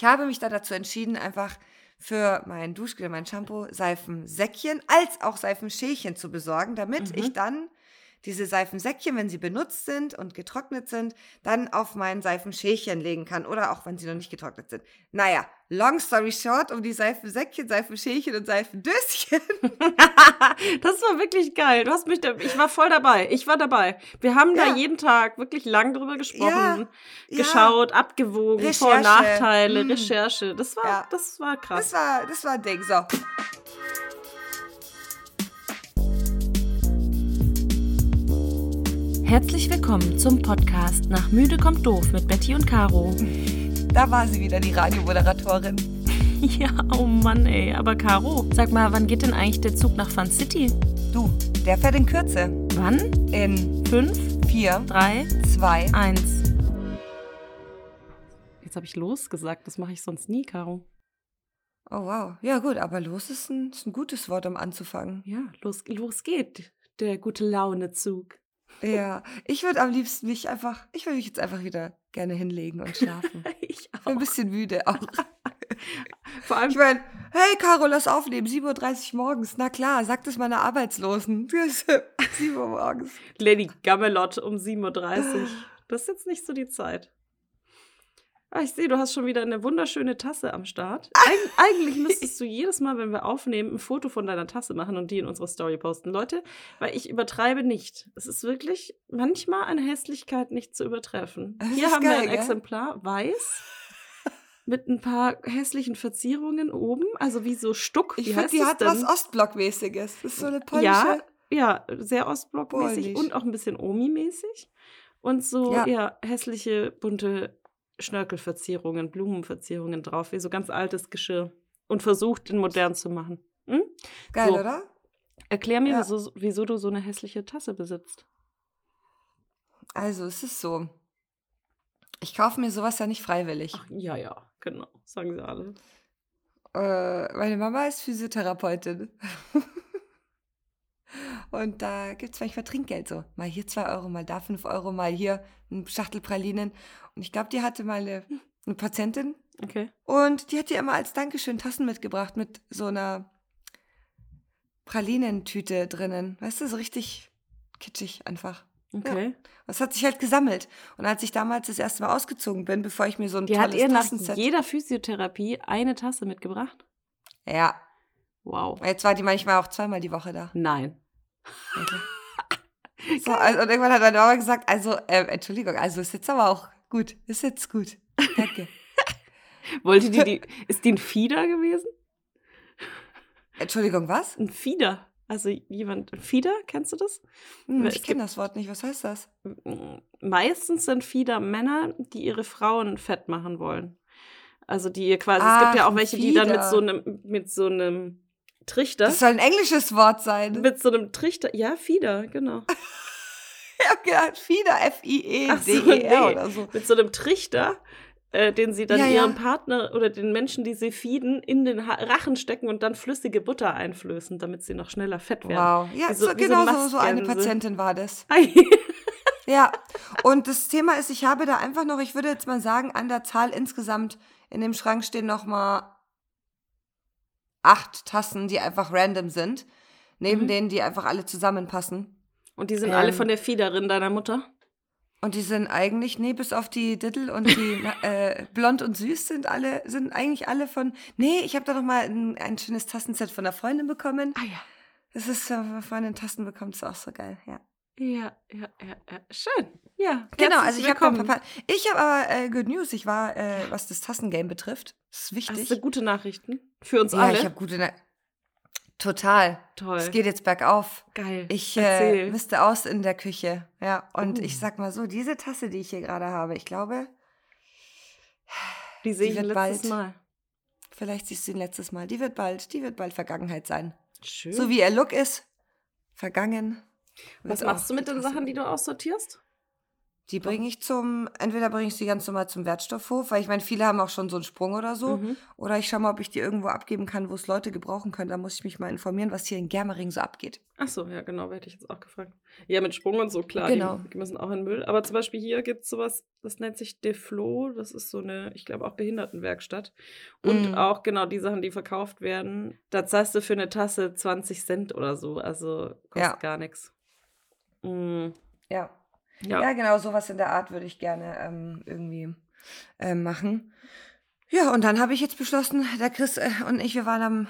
Ich habe mich da dazu entschieden, einfach für mein Duschgel, mein Shampoo, Seifensäckchen als auch Seifenschälchen zu besorgen, damit Mhm. ich dann diese Seifensäckchen, wenn sie benutzt sind und getrocknet sind, dann auf mein Seifenschälchen legen kann oder auch wenn sie noch nicht getrocknet sind. Naja, long story short, um die Seifensäckchen, Seifenschälchen und Seifendöschen. das war wirklich geil. Du hast mich da, ich war voll dabei. Ich war dabei. Wir haben da Ja. jeden Tag wirklich lang drüber gesprochen, ja. geschaut, abgewogen, Vor- und Recherche. Nachteile, Mm. Recherche. Das war, Ja. das war krass. Das war, das war ein Ding. So. Herzlich willkommen zum Podcast Nach Müde kommt doof mit Betty und Caro. Da war sie wieder, die Radiomoderatorin. Ja, oh Mann, ey. Aber Caro, sag mal, wann geht denn eigentlich der Zug nach Fun City? Du, der fährt in Kürze. Wann? In Fünf, 4, drei, 2, eins. Jetzt habe ich losgesagt. Das mache ich sonst nie, Caro. Oh wow. Ja gut, aber los ist ein, ist ein gutes Wort, um anzufangen. Ja, los, los geht. Der gute Laune-Zug. Ja, ich würde am liebsten mich einfach, ich würde mich jetzt einfach wieder gerne hinlegen und schlafen. Ich Ich bin ein bisschen müde auch. Vor allem Ich meine, hey Caro, lass aufnehmen, 7.30 Uhr morgens. Na klar, sagt es meiner Arbeitslosen. 7 Uhr morgens. Lady Gamelot um 7.30 Uhr. Das ist jetzt nicht so die Zeit. Ah, ich sehe, du hast schon wieder eine wunderschöne Tasse am Start. Eig eigentlich müsstest du jedes Mal, wenn wir aufnehmen, ein Foto von deiner Tasse machen und die in unsere Story posten. Leute, weil ich übertreibe nicht. Es ist wirklich manchmal eine Hässlichkeit nicht zu übertreffen. Das Hier haben wir geil, ein gell? Exemplar, weiß, mit ein paar hässlichen Verzierungen oben, also wie so Stuck. Ich Wie finde, heißt die hat denn? was Ostblock-mäßiges. Das ist so eine polnische. Ja, ja, sehr ostblockmäßig Polnisch. und auch ein bisschen Omi-mäßig. Und so, Ja. ja. hässliche, bunte Schnörkelverzierungen, Blumenverzierungen drauf, wie so ganz altes Geschirr. Und versucht, den modern zu machen. Hm? Geil, so. oder? Erklär mir, Ja. wieso, wieso du so eine hässliche Tasse besitzt. Also, es ist so. Ich kaufe mir sowas ja nicht freiwillig. Ach, ja, ja, genau, sagen sie alle. Äh, meine Mama ist Physiotherapeutin. Und da gibt es manchmal Trinkgeld so. Mal hier 2 Euro, mal da 5 Euro, mal hier ein Schachtel Pralinen. Und ich glaube, die hatte mal eine, eine Patientin Okay. und die hat ihr immer als Dankeschön Tassen mitgebracht mit so einer Pralinentüte drinnen. Weißt du, so richtig kitschig einfach. Okay. Das hat sich halt gesammelt. Und als ich damals das erste Mal ausgezogen bin, bevor ich mir so ein Die hat tolles ihr nach jeder Physiotherapie eine Tasse mitgebracht? Ja, Wow. jetzt war die manchmal auch zweimal die Woche da. Nein. So, also, und irgendwann hat meine Mama gesagt, also, ähm, Entschuldigung, also ist jetzt aber auch gut. Ist jetzt gut. Danke. Wollte die, die, ist die ein Fieder gewesen? Entschuldigung, was? Ein Fieder. Also jemand, Fieder, kennst du das? Hm, Es ich kenne das Wort nicht. Was heißt das? Meistens sind Fieder Männer, die ihre Frauen fett machen wollen. Also die ihr quasi, es Ach, gibt ja auch welche, die dann mit Fieder. so einem, mit so einem Trichter, Das soll ein englisches Wort sein. mit so einem Trichter, ja, Fieder, genau. Ich hab gedacht, Fieder, Ach so, F-I-E-D-E-R nee. oder so. Mit so einem Trichter, äh, den sie dann Ja, ja. ihrem Partner oder den Menschen, die sie fieden, in den ha Rachen stecken und dann flüssige Butter einflößen, damit sie noch schneller fett werden. Wow. Ja, so- so, genau so, so eine. Patientin war das. Ja, und das Thema ist, ich habe da einfach noch, ich würde jetzt mal sagen, an der Zahl insgesamt in dem Schrank stehen noch mal acht Tassen, die einfach random sind, neben Mhm. denen, die einfach alle zusammenpassen. Und die sind Ähm. alle von der Fiederin deiner Mutter? Und die sind eigentlich, nee, bis auf die Diddle und die äh, Blond und Süß sind alle, sind eigentlich alle von, nee, ich habe da noch mal ein, ein schönes Tassenset von einer Freundin bekommen. Ah ja. Das ist, wenn eine Freundin Tassen bekommt, ist auch so geil, ja. Ja, ja, ja, ja. Schön. Ja. Genau, also ich habe. Papa. Ich habe aber äh, Good News. Ich war, äh, was das Tassengame betrifft, das ist wichtig. Hast du gute Nachrichten für uns ja, alle? ich habe gute. Na Total. Toll. Es geht jetzt bergauf. Geil. Ich äh, Erzähl. misste aus in der Küche. Ja, und Uh. ich sag mal so, diese Tasse, die ich hier gerade habe, ich glaube, die sehe ich ein letztes bald. Mal. vielleicht siehst du ihn letztes Mal. Die wird bald, die wird bald Vergangenheit sein. Schön. So wie ihr Look ist, vergangen. Was machst du mit den. Sachen, die du aussortierst? Die bringe ich zum, entweder bringe ich sie ganz normal zum Wertstoffhof, weil ich meine, viele haben auch schon so einen Sprung oder so. Mhm. Oder ich schaue mal, ob ich die irgendwo abgeben kann, wo es Leute gebrauchen können. Da muss ich mich mal informieren, was hier in Germering so abgeht. Ach so, ja, genau, hätte ich jetzt auch gefragt. Ja, mit Sprung und so, klar, Genau. die, die müssen auch in Müll. Aber zum Beispiel hier gibt es sowas, das nennt sich Deflo. Das ist so eine, ich glaube, auch Behindertenwerkstatt. Und Mm. auch genau die Sachen, die verkauft werden. Da zahlst du für eine Tasse 20 Cent oder so. Also kostet Ja. gar nichts. Mm, Ja. Ja. Ja, genau, sowas in der Art würde ich gerne ähm, irgendwie ähm, machen. Ja, und dann habe ich jetzt beschlossen, der Chris äh, und ich, wir waren am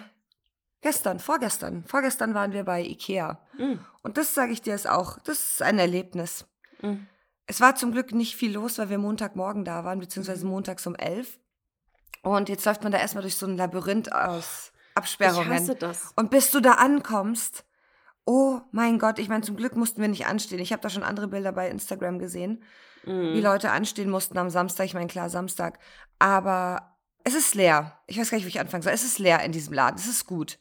gestern, vorgestern, vorgestern waren wir bei Ikea. Mm, Und das sage ich dir ist auch, das ist ein Erlebnis. mm. Es war zum Glück nicht viel los, weil wir Montagmorgen da waren, beziehungsweise Mhm. montags um elf. Und jetzt läuft man da erstmal durch so ein Labyrinth aus Ich Absperrungen. hasse das. Und bis du da ankommst, oh mein Gott, ich meine, zum Glück mussten wir nicht anstehen. Ich habe da schon andere Bilder bei Instagram gesehen, Mm. wie Leute anstehen mussten am Samstag. Ich meine, klar, Samstag. Aber es ist leer. Ich weiß gar nicht, wo ich anfangen soll. Es ist leer in diesem Laden. Es ist gut.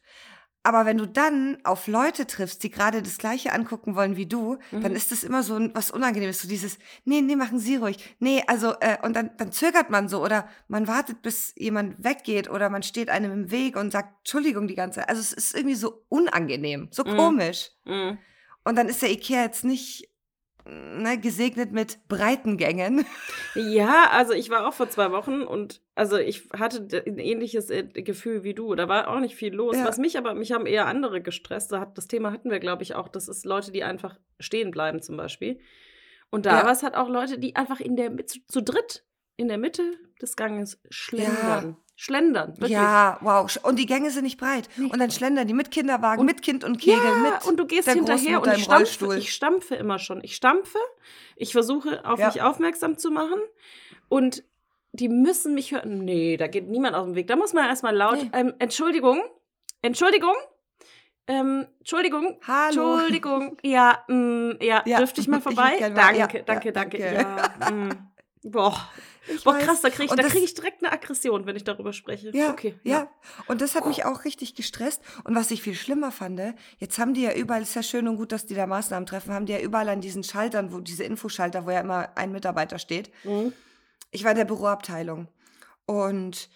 Aber wenn du dann auf Leute triffst, die gerade das Gleiche angucken wollen wie du, dann Mhm. ist das immer so ein, was Unangenehmes. So dieses, nee, nee, machen Sie ruhig. Nee, also, äh, und dann, dann zögert man so oder man wartet, bis jemand weggeht oder man steht einem im Weg und sagt Entschuldigung die ganze Zeit. Also es ist irgendwie so unangenehm, so Mhm. komisch. Mm. Und dann ist der Ikea jetzt nicht ne, gesegnet mit breiten Gängen. Ja, also ich war auch vor zwei Wochen und also ich hatte ein ähnliches äh, Gefühl wie du. Da war auch nicht viel los. Ja. Was mich aber, mich haben eher andere gestresst. Das Thema hatten wir, glaube ich, auch. Das ist Leute, die einfach stehen bleiben zum Beispiel. Und da Ja. war es halt auch Leute, die einfach in der zu, zu dritt in der Mitte des Ganges schlendern. Schlendern, wirklich. Ja, wow. Und die Gänge sind nicht breit. Nee. Und dann schlendern die mit Kinderwagen, Und- mit Kind und Kegel, ja, mit. und du gehst der hinterher und ich stampfe, Rollstuhl. ich stampfe immer schon. Ich stampfe, ich versuche auf Ja. mich aufmerksam zu machen und die müssen mich hören. Nee, da geht niemand aus dem Weg. Da muss man erstmal laut, Nee. ähm, Entschuldigung, Entschuldigung, ähm, Entschuldigung, Hallo. Entschuldigung, ja, mm, ja, Ja, dürfte ich mal ich vorbei? mal- danke, ja, danke, danke, danke. Ja, mm. Boah, Ich boah weiß. krass, da kriege ich, da krieg ich direkt eine Aggression, wenn ich darüber spreche. Ja, okay. ja. Und das hat mich auch richtig gestresst. Und was ich viel schlimmer fand, jetzt haben die ja überall, ist ja schön und gut, dass die da Maßnahmen treffen, haben die ja überall an diesen Schaltern, wo diese Infoschalter, wo ja immer ein Mitarbeiter steht. Mhm. Ich war in der Büroabteilung. Und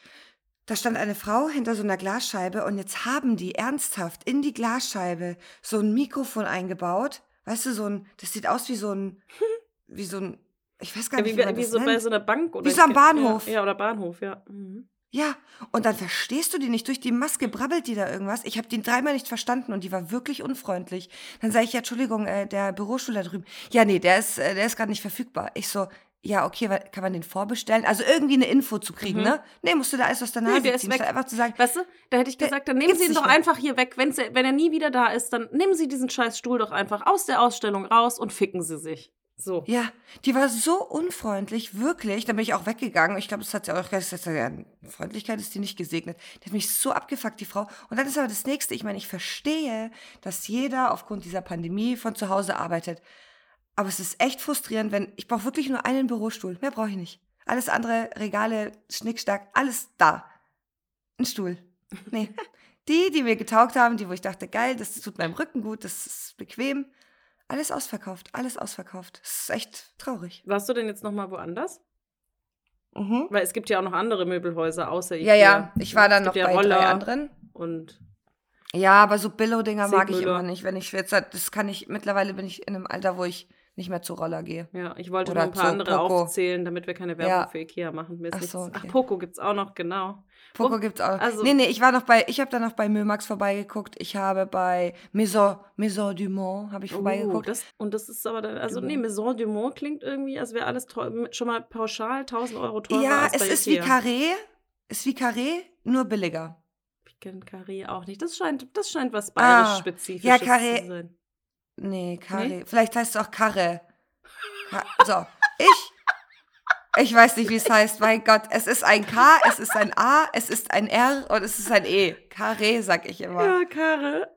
da stand eine Frau hinter so einer Glasscheibe und jetzt haben die ernsthaft in die Glasscheibe so ein Mikrofon eingebaut. Weißt du, so ein, das sieht aus wie so ein, wie so ein, ich weiß gar Ja, nicht, wie, wie, wie das so bei nennt. so einer Bank oder Wie so am Bahnhof. Ja, ja, oder Bahnhof, ja. Mhm. Ja, und dann verstehst du die nicht. Durch die Maske brabbelt die da irgendwas. Ich habe den dreimal nicht verstanden und die war wirklich unfreundlich. Dann sage ich, ja, Entschuldigung, äh, der Bürostuhl da drüben. Ja, nee, der ist, äh, der ist gerade nicht verfügbar. Ich so, ja, okay, kann man den vorbestellen? Also irgendwie eine Info zu kriegen, Mhm. ne? Nee, musst du da alles aus der Nee, Nase der ist ziehen. weg. Statt einfach zu sagen, Weißt du, da hätte ich Der gesagt, dann nehmen Sie ihn doch mehr. einfach hier weg. Wenn's, wenn er nie wieder da ist, dann nehmen Sie diesen scheiß Stuhl doch einfach aus der Ausstellung raus und ficken Sie sich. So. ja, die war so unfreundlich, wirklich. Dann bin ich auch weggegangen. Ich glaube, das hat sie auch gesagt, ja, Freundlichkeit ist die nicht gesegnet. Die hat mich so abgefuckt, die Frau. Und dann ist aber das Nächste, ich meine, ich verstehe, dass jeder aufgrund dieser Pandemie von zu Hause arbeitet. Aber es ist echt frustrierend, wenn ich brauche wirklich nur einen Bürostuhl. Mehr brauche ich nicht. Alles andere, Regale, Schnickstack, alles da. Ein Stuhl. Nee. Die, die mir getaugt haben, die, wo ich dachte, geil, das tut meinem Rücken gut, das ist bequem. Alles ausverkauft, alles ausverkauft. Das ist echt traurig. Warst du denn jetzt noch mal woanders? Mhm. Weil es gibt ja auch noch andere Möbelhäuser außer Ja, Ikea. ja, ich war dann noch gibt bei ja drei Roller anderen. Und Ja, aber so Billo-Dinger mag ich immer nicht. Wenn ich jetzt, das kann ich, mittlerweile bin ich in einem Alter, wo ich nicht mehr zu Roller gehe. ja, ich wollte Oder nur ein paar andere Poco. aufzählen, damit wir keine Werbung Ja. für Ikea machen. Mir Ach so, okay. Ach, Poco gibt's auch noch, genau. Poco gibt's auch. also- nee, nee, ich war noch bei, ich habe dann noch bei Mömax vorbeigeguckt. Ich habe bei Maison, Maison du Mont habe ich Oh, vorbeigeguckt. das, und das ist aber dann, also nee, Genau. Maison du Monde klingt irgendwie, als wäre alles teuer, schon mal pauschal 1000 Euro teurer ja, es ist wie Ikea. Carré, ist wie Carré, nur billiger. Ich kenne Carré auch nicht. Das scheint, das scheint was Ah, bayerisch-spezifisches ja, Carré- zu sein. Nee, Carré. Nee? Vielleicht heißt es auch Karre. Ka so, ich. Ich weiß nicht, wie es heißt. Mein Gott, es ist ein K, es ist ein A, es ist ein R und es ist ein E. Carré, sag ich immer. Ja, Karre.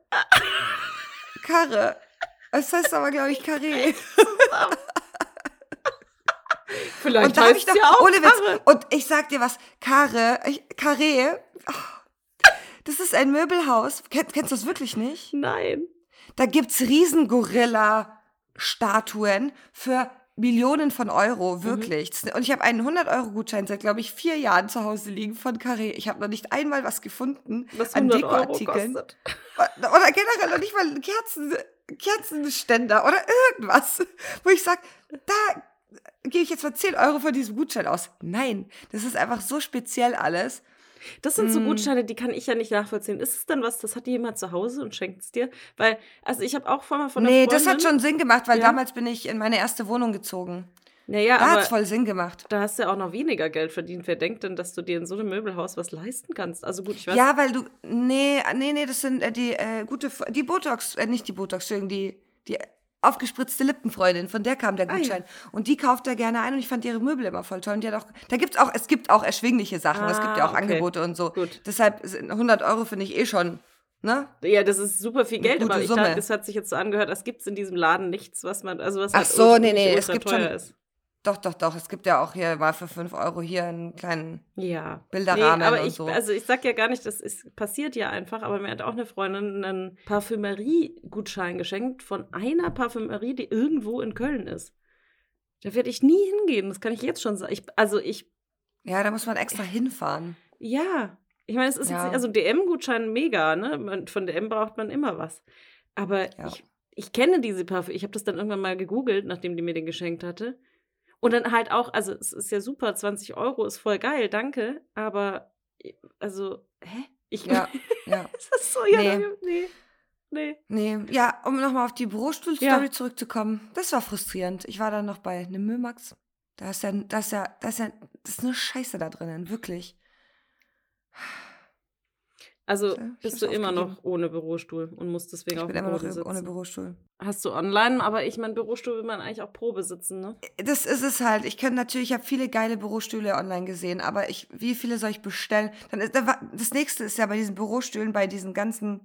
Karre. Es heißt aber, glaube ich, Carré. Vielleicht Und da habe ich doch, ja auch ohne Witz, Karre. und ich sag dir was, Karre, Carré, oh, das ist ein Möbelhaus. Kenn, kennst du das wirklich nicht? Nein. Da gibt's Riesengorilla-Statuen für Millionen von Euro, Mhm. wirklich. Das- Und ich habe einen 100-Euro-Gutschein seit, glaube ich, vier Jahren zu Hause liegen von Carré. Ich habe noch nicht einmal was gefunden Was an 100 Euro Dekoartikeln. Oder generell noch nicht mal Kerzen, Kerzenständer oder irgendwas, wo ich sage, da gebe ich jetzt mal 10 Euro von diesem Gutschein aus. Nein, das ist einfach so speziell alles. Das sind so Mm. Gutscheine, die kann ich ja nicht nachvollziehen. Ist es dann was, das hat jemand zu Hause und schenkt es dir? Weil, also ich habe auch vorher von einer nee, Freundin... das hat schon Sinn gemacht, weil Ja. damals bin ich in meine erste Wohnung gezogen. Naja, Da hat es voll Sinn gemacht. da hast du ja auch noch weniger Geld verdient. Wer denkt denn, dass du dir in so einem Möbelhaus was leisten kannst? Also gut, ich weiß... Ja, weil du. Nee, nee, nee, das sind äh, die äh, gute. Die Botox, äh, nicht die Botox, Entschuldigung, die, die aufgespritzte Lippenfreundin, von der kam der Ah, ja. Gutschein. Und die kauft er gerne ein und ich fand ihre Möbel immer voll toll. Und die hat auch, da gibt's auch, es gibt auch erschwingliche Sachen, es gibt ja Ah, auch okay. Angebote und so. Gut. Deshalb sind 100 Euro finde ich eh schon, ne? Ja, das ist super viel Geld, aber ich Summe. dachte, es hat sich jetzt so angehört, es in diesem Laden nichts, was man, also was Ach halt so, nee, nee, es gibt schon- ist. Doch, doch, doch. Es gibt ja auch hier mal für 5 Euro hier einen kleinen. Ja. Bilderrahmen nee, aber und ich, so. Also ich sag ja gar nicht, das ist, passiert ja einfach, aber mir hat auch eine Freundin einen Parfümerie-Gutschein geschenkt von einer Parfümerie, die irgendwo in Köln ist. Da werde ich nie hingehen, das kann ich jetzt schon sagen. Ich, also ich, Ja, da muss man extra hinfahren. ja. Ich meine, es ist Ja. jetzt, also DM-Gutschein mega, ne? Von DM braucht man immer was. Aber Ja. ich, ich kenne diese Parfüm. Ich habe das dann irgendwann mal gegoogelt, nachdem die mir den geschenkt hatte. Und dann halt auch, also es ist ja super, 20 Euro ist voll geil, danke. Aber, also, hä? Ich, Ja, ja. das ist so, ja, Nee. nee. nee. Nee. Ja, um nochmal auf die Bürostuhl-Story Ja. zurückzukommen. Das war frustrierend. Ich war dann noch bei einem Müllmax. Da ist ja, da ist ja, da ist ja, das ist nur Scheiße da drinnen, wirklich. Also ich bist du immer aufgegeben. noch ohne Bürostuhl und musst deswegen Ich auf bin immer noch Boden ohne sitzen. Bürostuhl. Hast du online, aber ich meine, Bürostuhl will man eigentlich auch Probe sitzen, ne? Das ist es halt. Ich kann natürlich, ich habe viele geile Bürostühle online gesehen, aber ich, wie viele soll ich bestellen? Dann ist, das nächste ist ja bei diesen Bürostühlen, bei diesen ganzen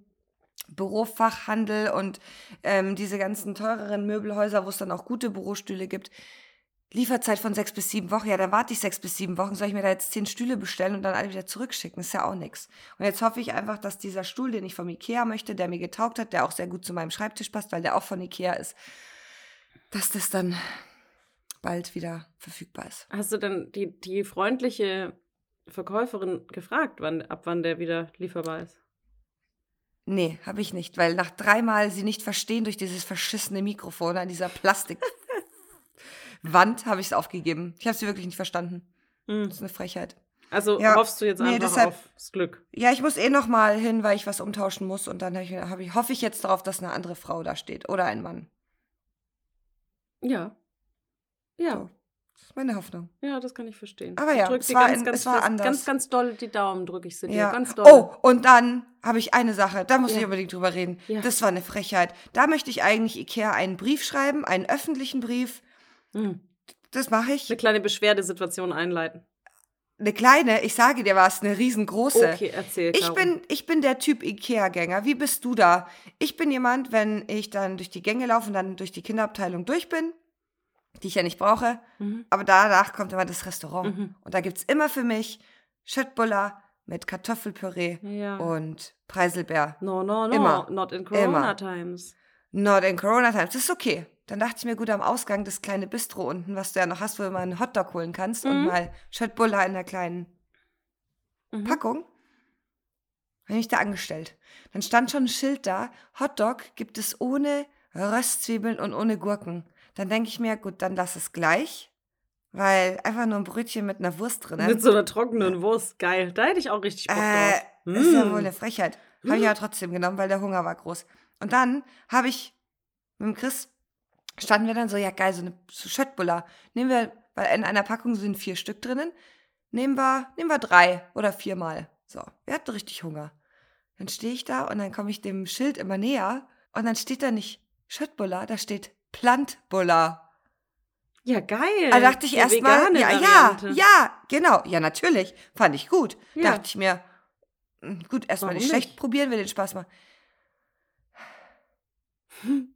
Bürofachhandel und ähm, diese ganzen teureren Möbelhäuser, wo es dann auch gute Bürostühle gibt. Lieferzeit von sechs bis sieben Wochen. Ja, dann warte ich sechs bis sieben Wochen. Soll ich mir da jetzt zehn Stühle bestellen und dann alle wieder zurückschicken? ist ja auch nichts. Und jetzt hoffe ich einfach, dass dieser Stuhl, den ich vom Ikea möchte, der mir getaugt hat, der auch sehr gut zu meinem Schreibtisch passt, weil der auch von Ikea ist, dass das dann bald wieder verfügbar ist. Hast du dann die, die freundliche Verkäuferin gefragt, wann, ab wann der wieder lieferbar ist? Nee, habe ich nicht, weil nach dreimal sie nicht verstehen durch dieses verschissene Mikrofon an dieser Plastikwand habe ich es aufgegeben. Ich habe sie wirklich nicht verstanden. Hm. Das ist eine Frechheit. Also Ja, hoffst du jetzt nee, einfach deshalb- aufs Glück. Ja, ich muss eh noch mal hin, weil ich was umtauschen muss und dann hab ich, hab ich, hoffe ich jetzt darauf, dass eine andere Frau da steht oder ein Mann. Ja. Ja, So. Das ist meine Hoffnung. ja, das kann ich verstehen. Aber ja, es war ganz, in- ganz, es war fest- anders. Ganz, ganz doll die Daumen drücke ich sie dir. Ja. Ganz doll. Oh, und dann habe ich eine Sache, da muss Ja. ich unbedingt drüber reden. Ja. Das war eine Frechheit. Da möchte ich eigentlich Ikea einen Brief schreiben, einen öffentlichen Brief. Hm. Das mache ich. Eine kleine Beschwerdesituation einleiten. Eine kleine, ich sage dir was, eine riesengroße. Okay, erzähl. Ich bin, ich bin der Typ Ikea-Gänger. Wie bist du da? Ich bin jemand, wenn ich dann durch die Gänge laufe und dann durch die Kinderabteilung durch bin, die ich ja nicht brauche, Mhm. aber danach kommt immer das Restaurant. Mhm. Und da gibt es immer für mich Schöttbuller mit Kartoffelpüree Ja. und Preiselbeer. No, no, no. Immer. Not in Corona Immer. Times. Not in Corona Times. Das ist okay. Dann dachte ich mir, gut, am Ausgang das kleine Bistro unten, was du ja noch hast, wo du mal einen Hotdog holen kannst und Mhm. mal Schöttbuller in der kleinen Mhm. Packung. Habe ich da angestellt. Dann stand schon ein Schild da, Hotdog gibt es ohne Röstzwiebeln und ohne Gurken. Dann denke ich mir, gut, dann lass es gleich, weil einfach nur ein Brötchen mit einer Wurst drin. Mit so einer trockenen Wurst. Geil. Da hätte ich auch richtig Bock Äh, drauf. ist ja Mm. wohl eine Frechheit. Habe ich aber trotzdem genommen, weil der Hunger war groß. Und dann habe ich mit dem Chris, standen wir dann so, ja geil, so eine so Schöttbuller. Nehmen wir, weil in einer Packung sind vier Stück drinnen, nehmen wir, nehmen wir drei oder viermal. So, wir hatten richtig Hunger. Dann stehe ich da und dann komme ich dem Schild immer näher und dann steht da nicht Schöttbuller, da steht Plantbuller. Ja, geil. Da dachte ich erstmal, ja, ja, Variante. ja, genau, ja, natürlich, fand ich gut. Ja. Dachte ich mir, hm, gut, erstmal nicht schlecht probieren, will den Spaß machen.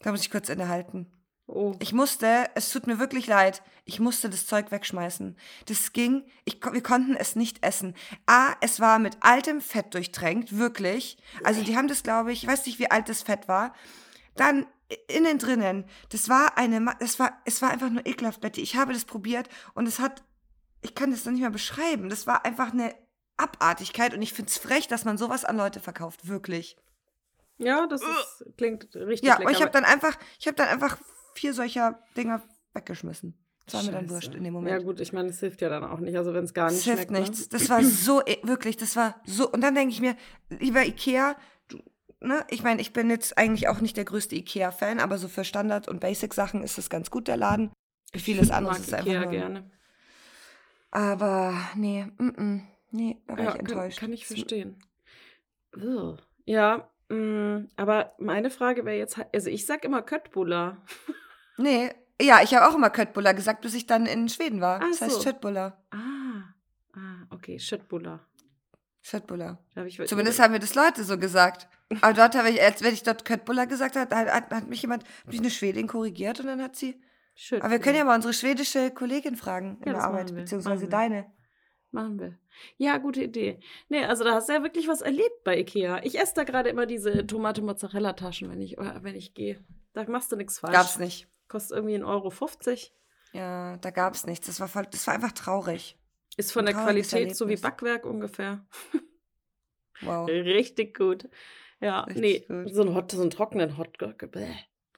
Da muss ich kurz innehalten. Oh. Ich musste, es tut mir wirklich leid, ich musste das Zeug wegschmeißen. Das ging, ich, wir konnten es nicht essen. A, es war mit altem Fett durchtränkt, wirklich. Also die haben das, glaube ich, ich weiß nicht, wie alt das Fett war. Dann innen drinnen, das war eine, das war, es war einfach nur ekelhaft, Betty. Ich habe das probiert und es hat, ich kann das noch nicht mal beschreiben. Das war einfach eine Abartigkeit und ich finde es frech, dass man sowas an Leute verkauft, wirklich. Ja, das ist, klingt richtig Ja, lecker. aber ich habe dann einfach, ich habe dann einfach vier solcher Dinger weggeschmissen. Das war mir dann wurscht in dem Ja Moment. gut, ich meine, es hilft ja dann auch nicht. Also wenn es gar Das nicht hilft schmeckt. ne? nichts. Das war so, e- wirklich, das war so. Und dann denke ich mir, lieber Ikea, du, ne, ich meine, ich bin jetzt eigentlich auch nicht der größte Ikea-Fan, aber so für Standard- und Basic-Sachen ist das ganz gut, der Laden. Ich Vieles anderes ist einfach Ikea nur- gerne. Aber nee, mm, mm, nee, da war Ja, ich kann, enttäuscht. kann ich Das- verstehen. Ugh. Ja, mh, aber meine Frage wäre jetzt, halt- also ich sag immer Köttbullar. Nee, ja, ich habe auch immer Köttbullar gesagt, bis ich dann in Schweden war. Ach das heißt so. Schöttbullar. Ah, ah, okay, Schöttbullar. Schöttbullar. Zumindest haben mir das Leute so gesagt. Aber dort habe ich, als wenn ich dort Köttbullar gesagt habe, hat, hat, hat mich jemand, hat mich eine Schwedin korrigiert und dann hat sie. Aber wir können ja mal unsere schwedische Kollegin fragen in Ja, der das Arbeit, beziehungsweise deine. Machen wir. Ja, gute Idee. Nee, also da hast du ja wirklich was erlebt bei Ikea. Ich esse da gerade immer diese Tomate-Mozzarella-Taschen, wenn ich, wenn ich gehe. Da machst du nichts falsch. Gab's nicht. Kostet irgendwie 1,50 Euro. Ja, da gab's nichts. Das war, voll, das war einfach traurig. Ist von Ein der Qualität so wie. Backwerk ungefähr. Wow. Richtig gut. Ja, Richtig nee, gut. so ein, Hot, so einen trockenen Hotdog.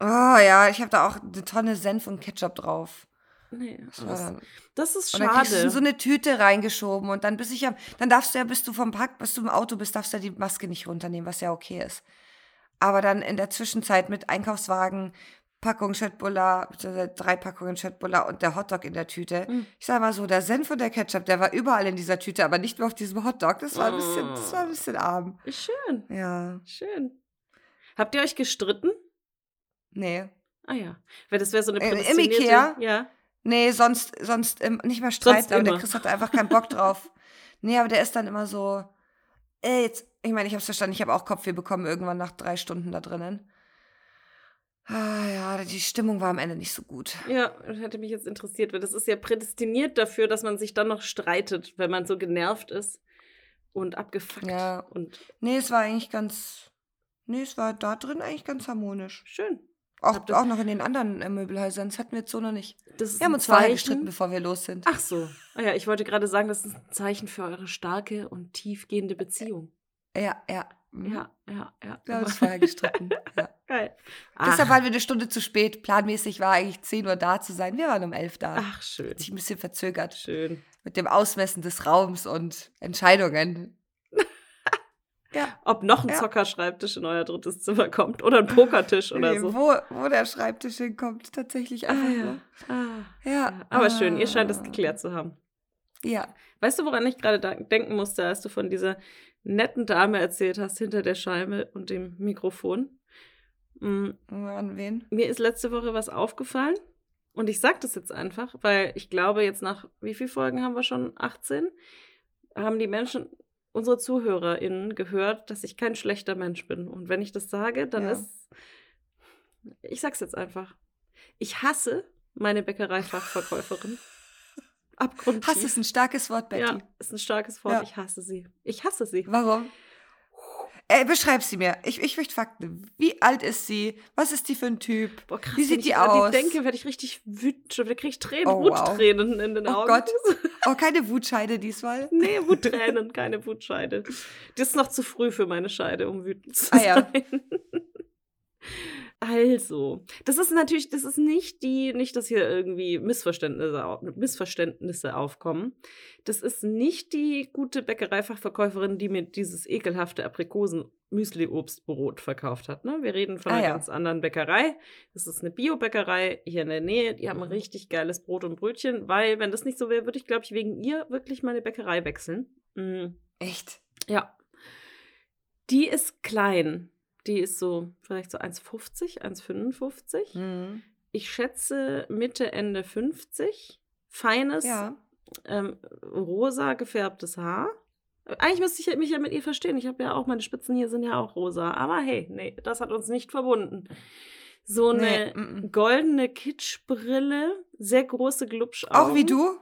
Oh ja, ich habe da auch eine Tonne Senf und Ketchup drauf. Nee, Das, das, ist und dann kriegst du schade. so eine Tüte reingeschoben und dann bis ich am, dann darfst du ja, bis du vom Park, bis du im Auto bist, darfst du ja die Maske nicht runternehmen, was ja okay ist. Aber dann in der Zwischenzeit mit Einkaufswagen, Packung beziehungsweise drei Packungen Schöttbullar und der Hotdog in der Tüte. Mm. Ich sag mal so, der Senf und der Ketchup, der war überall in dieser Tüte, aber nicht mehr auf diesem Hotdog. Das war ein bisschen, das war ein bisschen arm. Schön, Ja, schön. Habt ihr euch gestritten? nee. Ah ja. Weil das wäre so eine Im- im prädestinierte... Ikea? Ja. Nee, sonst, sonst ähm, nicht mehr streiten, aber der immer. Chris hatte einfach keinen Bock drauf. Nee, aber der ist dann immer so, ey, jetzt, ich meine, ich hab's verstanden, ich habe auch Kopfweh bekommen irgendwann nach drei Stunden da drinnen. Ah ja, die Stimmung war am Ende nicht so gut. Ja, das hätte mich jetzt interessiert, weil das ist ja prädestiniert dafür, dass man sich dann noch streitet, wenn man so genervt ist und abgefuckt. Ja. Und Nee, es war eigentlich ganz, nee, es war da drin eigentlich ganz harmonisch. schön. Auch, auch noch in den anderen äh, Möbelhäusern, das hatten wir jetzt so noch nicht. Wir haben uns vorher gestritten, bevor wir los sind. Ach so. Ah ja, ich wollte gerade sagen, das ist ein Zeichen für eure starke und tiefgehende Beziehung. Ja, ja. mhm. Ja, ja, ja. Wir haben uns vorher gestritten. ja. Geil. Deshalb Ach, waren wir eine Stunde zu spät. Planmäßig war eigentlich 10 Uhr da zu sein. Wir waren um 11 da. ach, schön. Hat sich ein bisschen verzögert Schön. mit dem Ausmessen des Raums und Entscheidungen. Ja. Ob noch ein Ja. Zockerschreibtisch in euer drittes Zimmer kommt oder ein Pokertisch oder Nee, so. wo, wo der Schreibtisch hinkommt, tatsächlich Ah, einfach. Ah, Ja. ja. Aber schön, ihr scheint es Ah. geklärt zu haben. Ja. Weißt du, woran ich gerade denken musste, als du von dieser netten Dame erzählt hast, hinter der Scheibe und dem Mikrofon? Mm, An wen? Mir ist letzte Woche was aufgefallen und ich sage das jetzt einfach, weil ich glaube, jetzt nach wie vielen Folgen haben wir schon? 18? Haben die Menschen, unsere ZuhörerInnen, gehört, dass ich kein schlechter Mensch bin. Und wenn ich das sage, dann Ja. ist. Ich sag's jetzt einfach. Ich hasse meine Bäckereifachverkäuferin. Abgrundtief. Hass ist ein starkes Wort, Betty. Ja, ist ein starkes Wort. Ja. Ich hasse sie. Ich hasse sie. Warum? Äh, beschreib sie mir. Ich, ich möchte Fakten. Wie alt ist sie? Was ist die für ein Typ? Boah, krass, Wie wenn sieht ich die aus? die denke, werde ich richtig wütend. Da kriege ich Tränen, Oh, wow. Wuttränen in den Oh Augen. Gott. Oh, keine Wutscheide diesmal. Nee, Wuttränen, keine Wutscheide. Das ist noch zu früh für meine Scheide, um wütend zu Ah, ja. Also, das ist natürlich, das ist nicht die, nicht, dass hier irgendwie Missverständnisse, Missverständnisse aufkommen. Das ist nicht die gute Bäckereifachverkäuferin, die mir dieses ekelhafte Aprikosen-Müsli-Obstbrot verkauft hat. Ne? Wir reden von Ah, einer ja. ganz anderen Bäckerei. Das ist eine Bio-Bäckerei hier in der Nähe. Die haben ein Mhm. richtig geiles Brot und Brötchen, weil, wenn das nicht so wäre, würde ich, glaube ich, wegen ihr wirklich meine Bäckerei wechseln. Mm. Echt? Ja. Die ist klein. Die ist so vielleicht so 1,50, 1,55. Mhm. Ich schätze Mitte, Ende 50. Feines, Ja. ähm, rosa gefärbtes Haar. Eigentlich müsste ich mich ja mit ihr verstehen. Ich habe ja auch, meine Spitzen hier sind ja auch rosa. Aber hey, nee, das hat uns nicht verbunden. So eine Nee, goldene Kitschbrille, sehr große Glubschaugen. Auch wie du?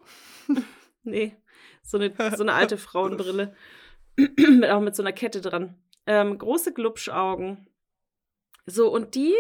Nee, so eine, so eine alte Frauenbrille. auch mit so einer Kette dran. Ähm, große Glubschaugen. So, und die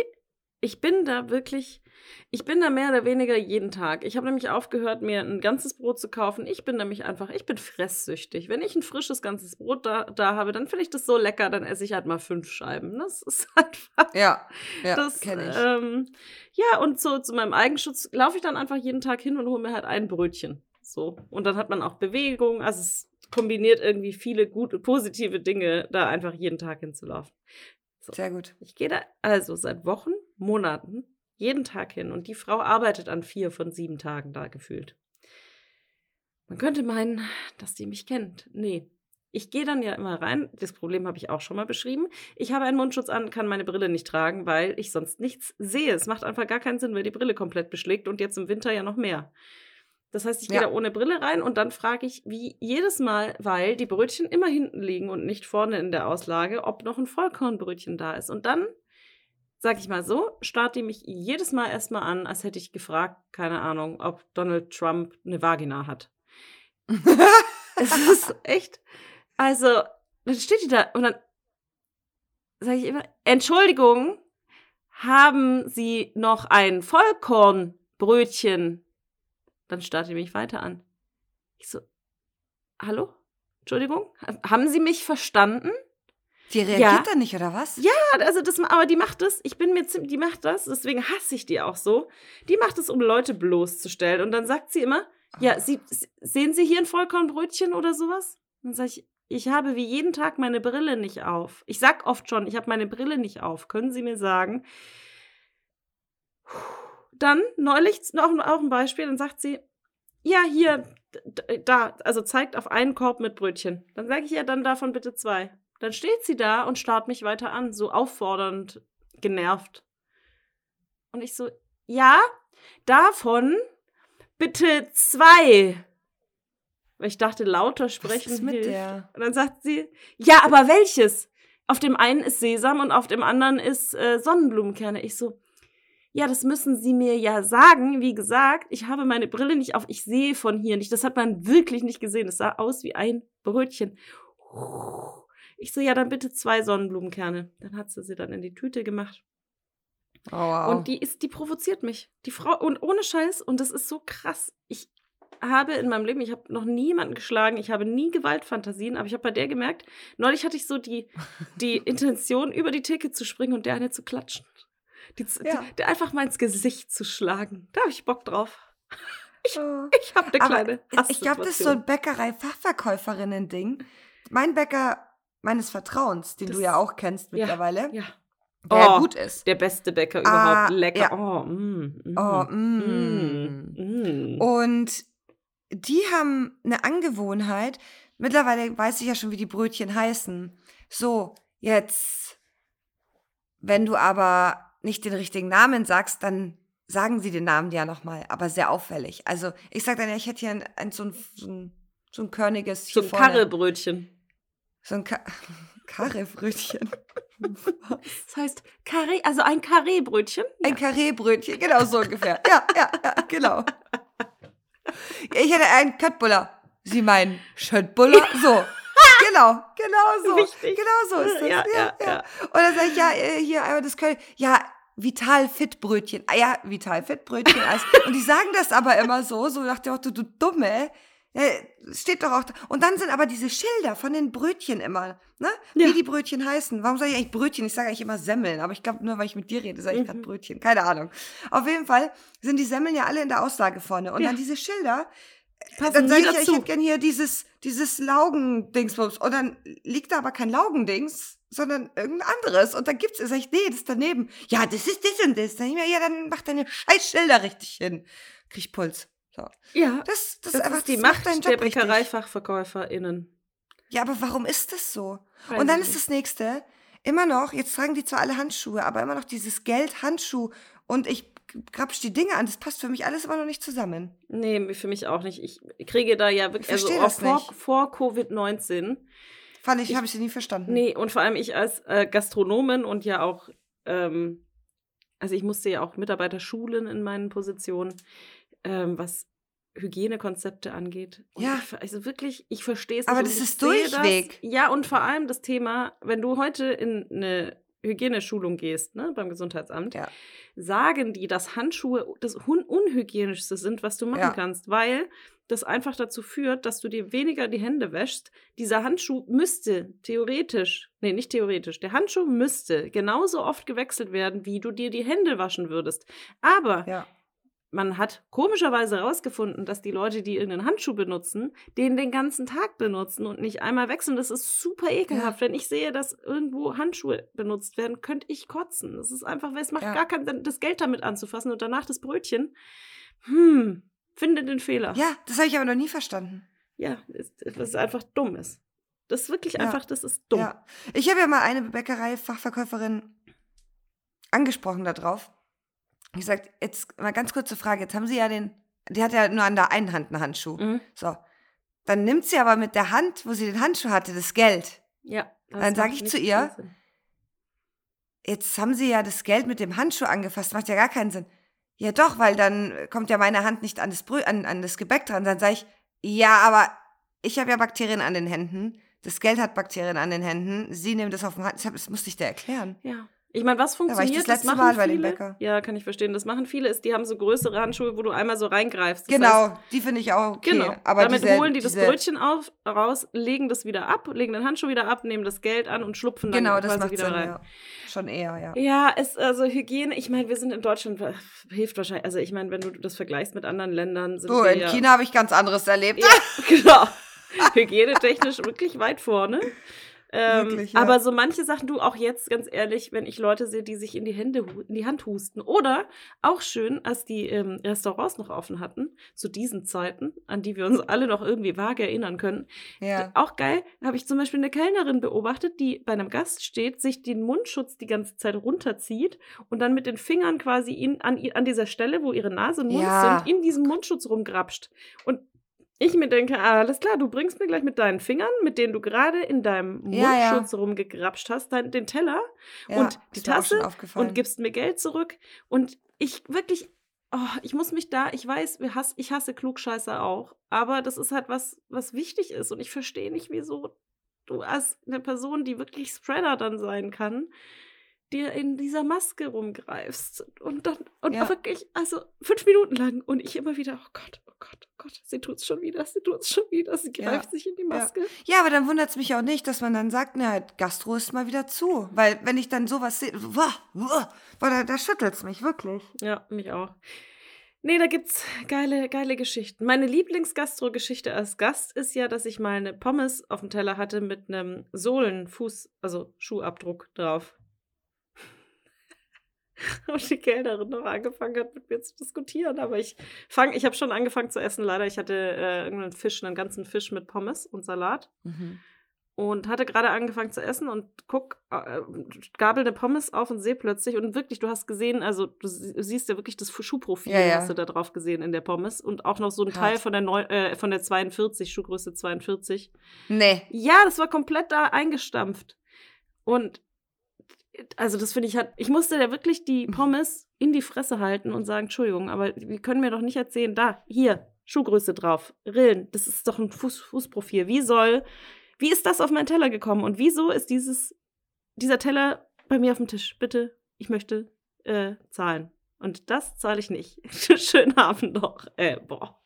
Ich bin da wirklich, ich bin da mehr oder weniger jeden Tag. Ich habe nämlich aufgehört, mir ein ganzes Brot zu kaufen. Ich bin nämlich einfach, ich bin fresssüchtig. Wenn ich ein frisches ganzes Brot da, da habe, dann finde ich das so lecker, dann esse ich halt mal fünf Scheiben. Das ist einfach. Ja, ja, das kenne ich. Ähm, ja, und so zu meinem Eigenschutz laufe ich dann einfach jeden Tag hin und hole mir halt ein Brötchen. So. Und dann hat man auch Bewegung. Also es kombiniert irgendwie viele gute, positive Dinge, da einfach jeden Tag hinzulaufen. So. Sehr gut. Ich gehe da also seit Wochen, Monaten jeden Tag hin und die Frau arbeitet an vier von sieben Tagen da gefühlt. Man könnte meinen, dass die mich kennt. Nee. Ich gehe dann ja immer rein. Das Problem habe ich auch schon mal beschrieben. Ich habe einen Mundschutz an, kann meine Brille nicht tragen, weil ich sonst nichts sehe. Es macht einfach gar keinen Sinn, weil die Brille komplett beschlägt und jetzt im Winter ja noch mehr. Das heißt, ich gehe Ja. da ohne Brille rein und dann frage ich, wie jedes Mal, weil die Brötchen immer hinten liegen und nicht vorne in der Auslage, ob noch ein Vollkornbrötchen da ist. Und dann, sag ich mal so, starrt die mich jedes Mal erstmal an, als hätte ich gefragt, keine Ahnung, ob Donald Trump eine Vagina hat. Es ist echt. Also, dann steht die da und dann sage ich immer, Entschuldigung, haben Sie noch ein Vollkornbrötchen? Dann starrt die mich weiter an. Ich so, hallo? Entschuldigung? Ha- Haben Sie mich verstanden? Die reagiert Ja. dann nicht, oder was? Ja, also das, aber die macht das, ich bin mir ziemlich, die macht das, deswegen hasse ich die auch so. Die macht es, um Leute bloßzustellen. Und dann sagt sie immer, ja, sie, sehen Sie hier ein Vollkornbrötchen oder sowas? Dann sage ich, ich habe wie jeden Tag meine Brille nicht auf. Ich sag oft schon, ich habe meine Brille nicht auf. Können Sie mir sagen? Dann neulich noch ein- auch ein Beispiel, dann sagt sie, ja, hier, da, also zeigt auf einen Korb mit Brötchen. Dann sage ich ja, dann davon bitte zwei. Dann steht sie da und starrt mich weiter an, so auffordernd, genervt. Und ich so, ja, davon bitte zwei. Weil ich dachte, lauter Was sprechen ist mit hilft. der? Und dann sagt sie, ja, aber welches? Auf dem einen ist Sesam und auf dem anderen ist äh, Sonnenblumenkerne. Ich so, ja, das müssen Sie mir ja sagen. Wie gesagt, ich habe meine Brille nicht auf. Ich sehe von hier nicht. Das hat man wirklich nicht gesehen. Es sah aus wie ein Brötchen. Ich so, ja, dann bitte zwei Sonnenblumenkerne. Dann hat sie sie dann in die Tüte gemacht. Oh, wow. Und die ist, die provoziert mich. Die Frau, und ohne Scheiß, und das ist so krass. Ich habe in meinem Leben, ich habe noch nie jemanden geschlagen, ich habe nie Gewaltfantasien, aber ich habe bei der gemerkt, neulich hatte ich so die, die Intention, über die Theke zu springen und der eine zu klatschen. Die, Ja. die, der einfach mal ins Gesicht zu schlagen. Da habe ich Bock drauf. Oh. Ich habe eine Aber kleine. Ich glaube, das ist so ein Bäckerei-Fachverkäuferinnen-Ding. Mein Bäcker meines Vertrauens, den Das- du ja auch kennst Ja. mittlerweile, Ja, der Oh, gut ist. der beste Bäcker Ah, überhaupt. Lecker. ja. Oh, mm, mm, Oh, mm, mm. mm. Und die haben eine Angewohnheit. Mittlerweile weiß ich ja schon, wie die Brötchen heißen. So, jetzt, wenn du aber nicht den richtigen Namen sagst, dann sagen sie den Namen ja nochmal, aber sehr auffällig. Also ich sage dann ja, ich hätte hier ein, ein, so, ein, so, ein, so ein körniges So ein vorne. Karrebrötchen. So ein Ka Karrebrötchen. Das heißt Karree, also ein Karreebrötchen. Ein Karreebrötchen, genau so ungefähr. Ja, ja, ja, genau. Ich hätte einen Köttbuller. Sie meinen Schöttbuller? So. Genau, genau so. Wichtig. Genau so ist das. Ja, ja, ja. Und dann sage ich, ja, äh, hier, aber das können, ja, Vital Fit Brötchen. Ah ja, Vital Fit Brötchen. Eis. Und die sagen das aber immer so, so nach dem Motto, du Dumme. Steht doch auch da. Und dann sind aber diese Schilder von den Brötchen immer, ne? Ja. Wie die Brötchen heißen. Warum sage ich eigentlich Brötchen? Ich sage eigentlich immer Semmeln, aber ich glaube nur, weil ich mit dir rede, sage ich Mhm. gerade Brötchen. Keine Ahnung. Auf jeden Fall sind die Semmeln ja alle in der Auslage vorne. Und Ja. dann diese Schilder, dann sage ich, ja, ich hätte gern hier dieses, dieses Laugendingsbums. Und dann liegt da aber kein Laugendings, sondern irgendein anderes. Und dann gibt's, sag ich, nee, das ist daneben. Ja, das ist das und das. Dann, ich mir, ja, dann mach deine scheiß Schilder richtig hin. Krieg Puls. So. Ja, Das, das, das, ist einfach ist die das Macht deinen der. BäckereifachverkäuferInnen. Ja, aber warum ist das so? Weiß und dann ist das nächste, immer noch, jetzt tragen die zwar alle Handschuhe, aber immer noch dieses Geld-Handschuh und ich grapsch die Dinge an. Das passt für mich alles immer noch nicht zusammen. Nee, für mich auch nicht. Ich kriege da ja wirklich, Ich also auch das vor, vor Covid-19. Fand ich, Ich- habe ich sie nie verstanden. Nee, und vor allem ich als äh, Gastronomin und ja auch, ähm, also ich musste ja auch Mitarbeiter schulen in meinen Positionen, ähm, was Hygienekonzepte angeht. Und Ja. Ich, also wirklich, ich verstehe es Aber nicht. das und ich ist Durchweg. Das. Ja, und vor allem das Thema, wenn du heute in eine Hygieneschulung gehst, ne, beim Gesundheitsamt, Ja. sagen die, dass Handschuhe das un unhygienischste sind, was du machen Ja. kannst, weil das einfach dazu führt, dass du dir weniger die Hände wäschst. Dieser Handschuh müsste theoretisch, nee, nicht theoretisch, der Handschuh müsste genauso oft gewechselt werden, wie du dir die Hände waschen würdest. Aber Ja. Man hat komischerweise herausgefunden, dass die Leute, die irgendeinen Handschuh benutzen, den den ganzen Tag benutzen und nicht einmal wechseln. Das ist super ekelhaft. Wenn ich sehe, dass irgendwo Handschuhe benutzt werden, könnte ich kotzen. Das ist einfach, weil es macht Ja. gar keinen Sinn, das Geld damit anzufassen und danach das Brötchen. Hm, finde den Fehler. Ja, das habe ich aber noch nie verstanden. Ja, es- was einfach dumm ist. Das ist wirklich Ja. einfach, das ist dumm. Ja. Ich habe ja mal eine Bäckerei-Fachverkäuferin angesprochen darauf. Ich gesagt, jetzt mal ganz kurze Frage. Jetzt haben Sie ja den, die hat ja nur an der einen Hand einen Handschuh. Mhm. So. Dann nimmt sie aber mit der Hand, wo sie den Handschuh hatte, das Geld. Ja. das Dann sag macht ich zu ihr, Sinn. Jetzt haben Sie ja das Geld mit dem Handschuh angefasst. Macht ja gar keinen Sinn. Ja, doch, weil dann kommt ja meine Hand nicht an das, Brö an, an das Gebäck dran. Dann sage ich, ja, aber ich habe ja Bakterien an den Händen. Das Geld hat Bakterien an den Händen. Sie nehmen das auf den Hand. Das musste ich dir erklären. Ja. Ich meine, was war ich das funktioniert, letzte Mal bei dem. Bäcker. Ja, kann ich verstehen. Das machen viele, ist, die haben so größere Handschuhe, wo du einmal so reingreifst. Das genau, heißt, die finde ich auch okay. genau. Aber Damit diese, holen die das Brötchen auf, raus, legen das wieder ab, legen den Handschuh wieder ab, nehmen das Geld an und schlupfen dann Genau, das macht wieder Sinn, rein. ja. Schon eher, ja. Ja, es, also Hygiene, ich meine, wir sind in Deutschland, hilft wahrscheinlich, also ich meine, wenn du das vergleichst mit anderen Ländern, sind So, in ja, China habe ich ganz anderes erlebt. Ja, genau. Hygienetechnisch wirklich weit vorne. Ähm, Wirklich, ja. Aber so manche Sachen, du auch jetzt, ganz ehrlich, wenn ich Leute sehe, die sich in die Hände, in die Hand husten. Oder auch schön, als die ähm, Restaurants noch offen hatten, zu diesen Zeiten, an die wir uns alle noch irgendwie vage erinnern können. Ja. Auch geil, habe ich zum Beispiel eine Kellnerin beobachtet, die bei einem Gast steht, sich den Mundschutz die ganze Zeit runterzieht und dann mit den Fingern quasi in, an, an dieser Stelle, wo ihre Nase und Mund Ja. sind, in diesem Mundschutz rumgrapscht. Und ich mir denke, alles klar, du bringst mir gleich mit deinen Fingern, mit denen du gerade in deinem Ja, ja. Mundschutz rumgegrapscht hast, dein, den Teller ja, und die Tasse und gibst mir Geld zurück. Und ich wirklich, oh, ich muss mich da, ich weiß, ich hasse Klugscheißer auch, aber das ist halt was, was wichtig ist. Und ich verstehe nicht, wieso du als eine Person, die wirklich Spreader dann sein kann, dir in dieser Maske rumgreifst. Und dann, und Ja. wirklich, also fünf Minuten lang und ich immer wieder, oh Gott, oh Gott, oh Gott, sie tut's schon wieder, sie tut's schon wieder, sie Ja. greift sich in die Maske. Ja, aber dann wundert es mich auch nicht, dass man dann sagt, na, Gastro ist mal wieder zu. Weil wenn ich dann sowas sehe, wah, wah, da, da schüttelt es mich wirklich. Ja, mich auch. Nee, da gibt's geile, geile Geschichten. Meine Lieblingsgastro-Geschichte als Gast ist ja, dass ich mal eine Pommes auf dem Teller hatte mit einem Sohlenfuß, also Schuhabdruck drauf. Und die Kellnerin noch angefangen hat, mit mir zu diskutieren. Aber ich fang, ich habe schon angefangen zu essen, leider. Ich hatte äh, irgendeinen Fisch, einen ganzen Fisch mit Pommes und Salat und hatte gerade angefangen zu essen und guck, äh, gabel eine Pommes auf und sehe plötzlich und wirklich, du hast gesehen, also du sie- siehst ja wirklich das Schuhprofil, Ja, ja. hast du da drauf gesehen in der Pommes und auch noch so ein Hart. Teil von der, Neu äh, von der 42, Schuhgröße 42. Nee. Ja, das war komplett da eingestampft. Und also das finde ich hat, ich musste da wirklich Mhm. die Pommes in die Fresse halten und sagen, Entschuldigung, aber die können mir doch nicht erzählen, da, hier, Schuhgröße drauf, Rillen, das ist doch ein Fuß, Fußprofil. Wie soll, wie ist das auf meinen Teller gekommen und wieso ist dieses, dieser Teller bei mir auf dem Tisch? Bitte, ich möchte äh, zahlen. Und das zahle ich nicht. Schönen Abend noch. Äh, boah.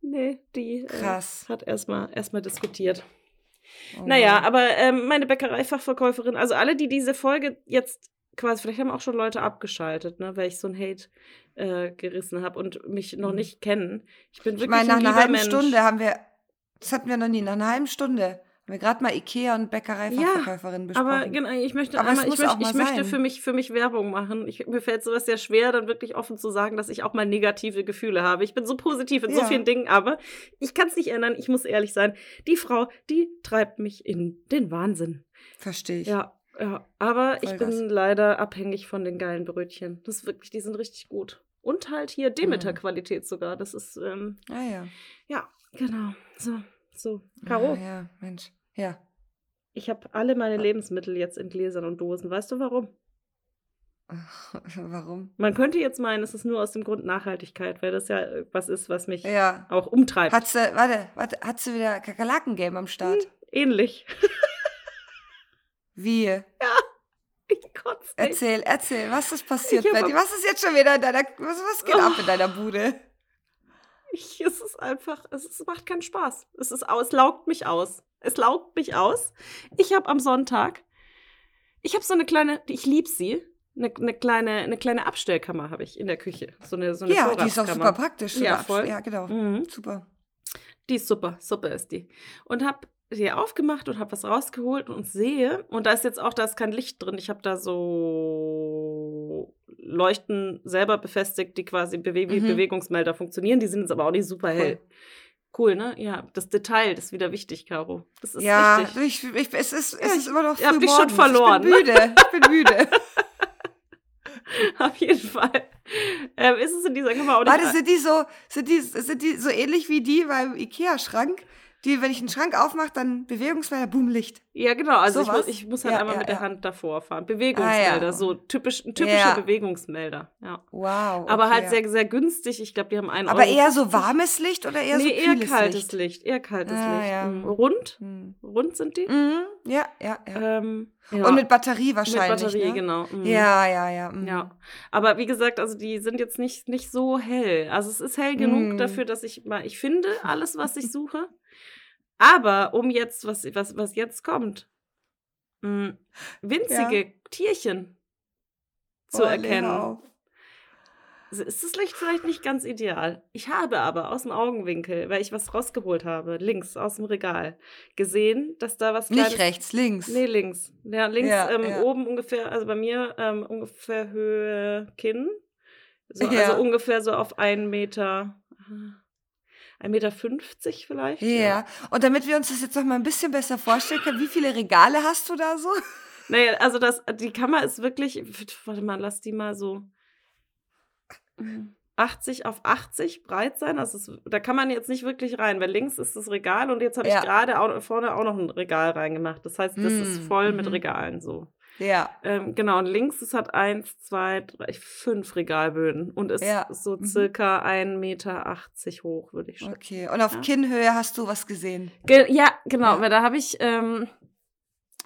Nee, die äh, Krass. hat erstmal erstmal diskutiert. Oh Naja, aber ähm, meine Bäckereifachverkäuferin, also alle, die diese Folge jetzt quasi, vielleicht haben auch schon Leute abgeschaltet, ne, weil ich so ein Hate äh, gerissen habe und mich noch Mhm. nicht kennen. Ich bin Ich wirklich meine, nach ein einer halben Mensch. Stunde haben wir, das hatten wir noch nie, nach einer halben Stunde haben wir gerade mal Ikea und Bäckereifachverkäuferin besprochen. Aber genau, ich möchte Aber einmal, ich, möchte, ich möchte für mich, für mich Werbung machen. Ich, mir fällt sowas sehr schwer, dann wirklich offen zu sagen, dass ich auch mal negative Gefühle habe. Ich bin so positiv in so Ja. vielen Dingen, aber ich kann es nicht ändern. Ich muss ehrlich sein. Die Frau, die treibt mich in den Wahnsinn. Verstehe ich. Ja, ja. Aber ich Vollgas. bin leider abhängig von den geilen Brötchen. Das ist wirklich, die sind richtig gut. Und halt hier Demeter-Qualität sogar. Das ist, ähm, Ah ja. ja, genau. So, so. Caro, Ja, ja, Mensch. Ja. ich habe alle meine Lebensmittel jetzt in Gläsern und Dosen. Weißt du warum? Warum? Man könnte jetzt meinen, es ist nur aus dem Grund Nachhaltigkeit, weil das ja äh, was ist, was mich Ja. auch umtreibt. Hat sie, warte, warte, hat sie wieder Kakerlaken-Game am Start? Ähnlich. Wie? Erzähl, erzähl, was ist passiert Ich bei dir? Was ist jetzt schon wieder in deiner, was, was geht ab in deiner Bude? Ich, es ist einfach, es, ist, macht keinen Spaß. Es ist aus, laugt mich aus. Es laugt mich aus. Ich habe am Sonntag, ich habe so eine kleine, ich liebe sie, eine, eine, kleine, eine kleine Abstellkammer habe ich in der Küche. So eine, so eine Ja, die ist auch super praktisch. Ja, sogar. voll. Ja, genau. Mhm. Super. Die ist super, super ist die. Und habe die aufgemacht und habe was rausgeholt und sehe, und da ist jetzt auch, da ist kein Licht drin. Ich habe da so Leuchten selber befestigt, die quasi Bewe wie Mhm. Bewegungsmelder funktionieren. Die sind jetzt aber auch nicht super hell. Cool, ne? Ja, das Detail das ist wieder wichtig, Caro. Das ist Ja, wichtig. ich, ich, es ist, es Ja, ist immer noch früh mich schon morgens. verloren, Ich bin müde. Ich bin müde. Auf jeden Fall. Ähm, ist es in dieser Kammer auch nicht. Warte, sind die so, sind die, sind die so ähnlich wie die beim Ikea-Schrank? Die, wenn ich einen Schrank aufmache, dann Bewegungsmelder, boom, Licht. Ja, genau. Also ich Sowas? muss, ich muss halt Ja, einmal ja, mit der ja. Hand davor fahren. Bewegungsmelder, Ah, so typisch, ein typischer. Bewegungsmelder. Ja. Wow. Aber okay. halt sehr, sehr günstig. Ich glaube, die haben einen Aber Euro. eher so warmes Licht oder eher nee, so eher kaltes Licht? Licht. Eher kaltes Ah, Licht. Mhm. Rund? Hm. Rund sind die? Mhm. Ja, ja, ja. Ähm, ja. Und mit Batterie Mit wahrscheinlich. Batterie, ne? genau. Mhm. Ja, ja, ja. mhm. Ja, aber wie gesagt, also die sind jetzt nicht, nicht so hell. Also es ist hell genug Mm. dafür, dass ich mal, ich finde alles, was ich suche. Aber um jetzt, was, was, was jetzt kommt, mh, winzige Tierchen zu Lea, erkennen, ist das Licht vielleicht nicht ganz ideal. Ich habe aber aus dem Augenwinkel, weil ich was rausgeholt habe, links aus dem Regal, gesehen, dass da was Nicht Kleines- rechts, links. Nee, links. Ja, links Ja, ähm, ja. oben ungefähr, also bei mir ähm, ungefähr Höhe Kinn. So, Ja. Also ungefähr so auf einen Meter, ein Meter fünfzig vielleicht. Ja. Und damit wir uns das jetzt noch mal ein bisschen besser vorstellen können, wie viele Regale hast du da so? Naja, also das, die Kammer ist wirklich, warte mal, lass die mal so mm, 80 auf 80 breit sein. Also es, da kann man jetzt nicht wirklich rein, weil links ist das Regal und jetzt habe Ja. ich gerade auch, vorne auch noch ein Regal reingemacht. Das heißt, das ist Mm, voll mit mhm. Regalen so. Ja. Ähm, genau, und links es hat eins, zwei, drei, fünf Regalböden und ist Ja, so mhm. circa 1,80 Meter hoch, würde ich schätzen. Okay. Und auf Ja. Kinnhöhe hast du was gesehen? Ge ja, genau, Ja. weil da habe ich, ähm,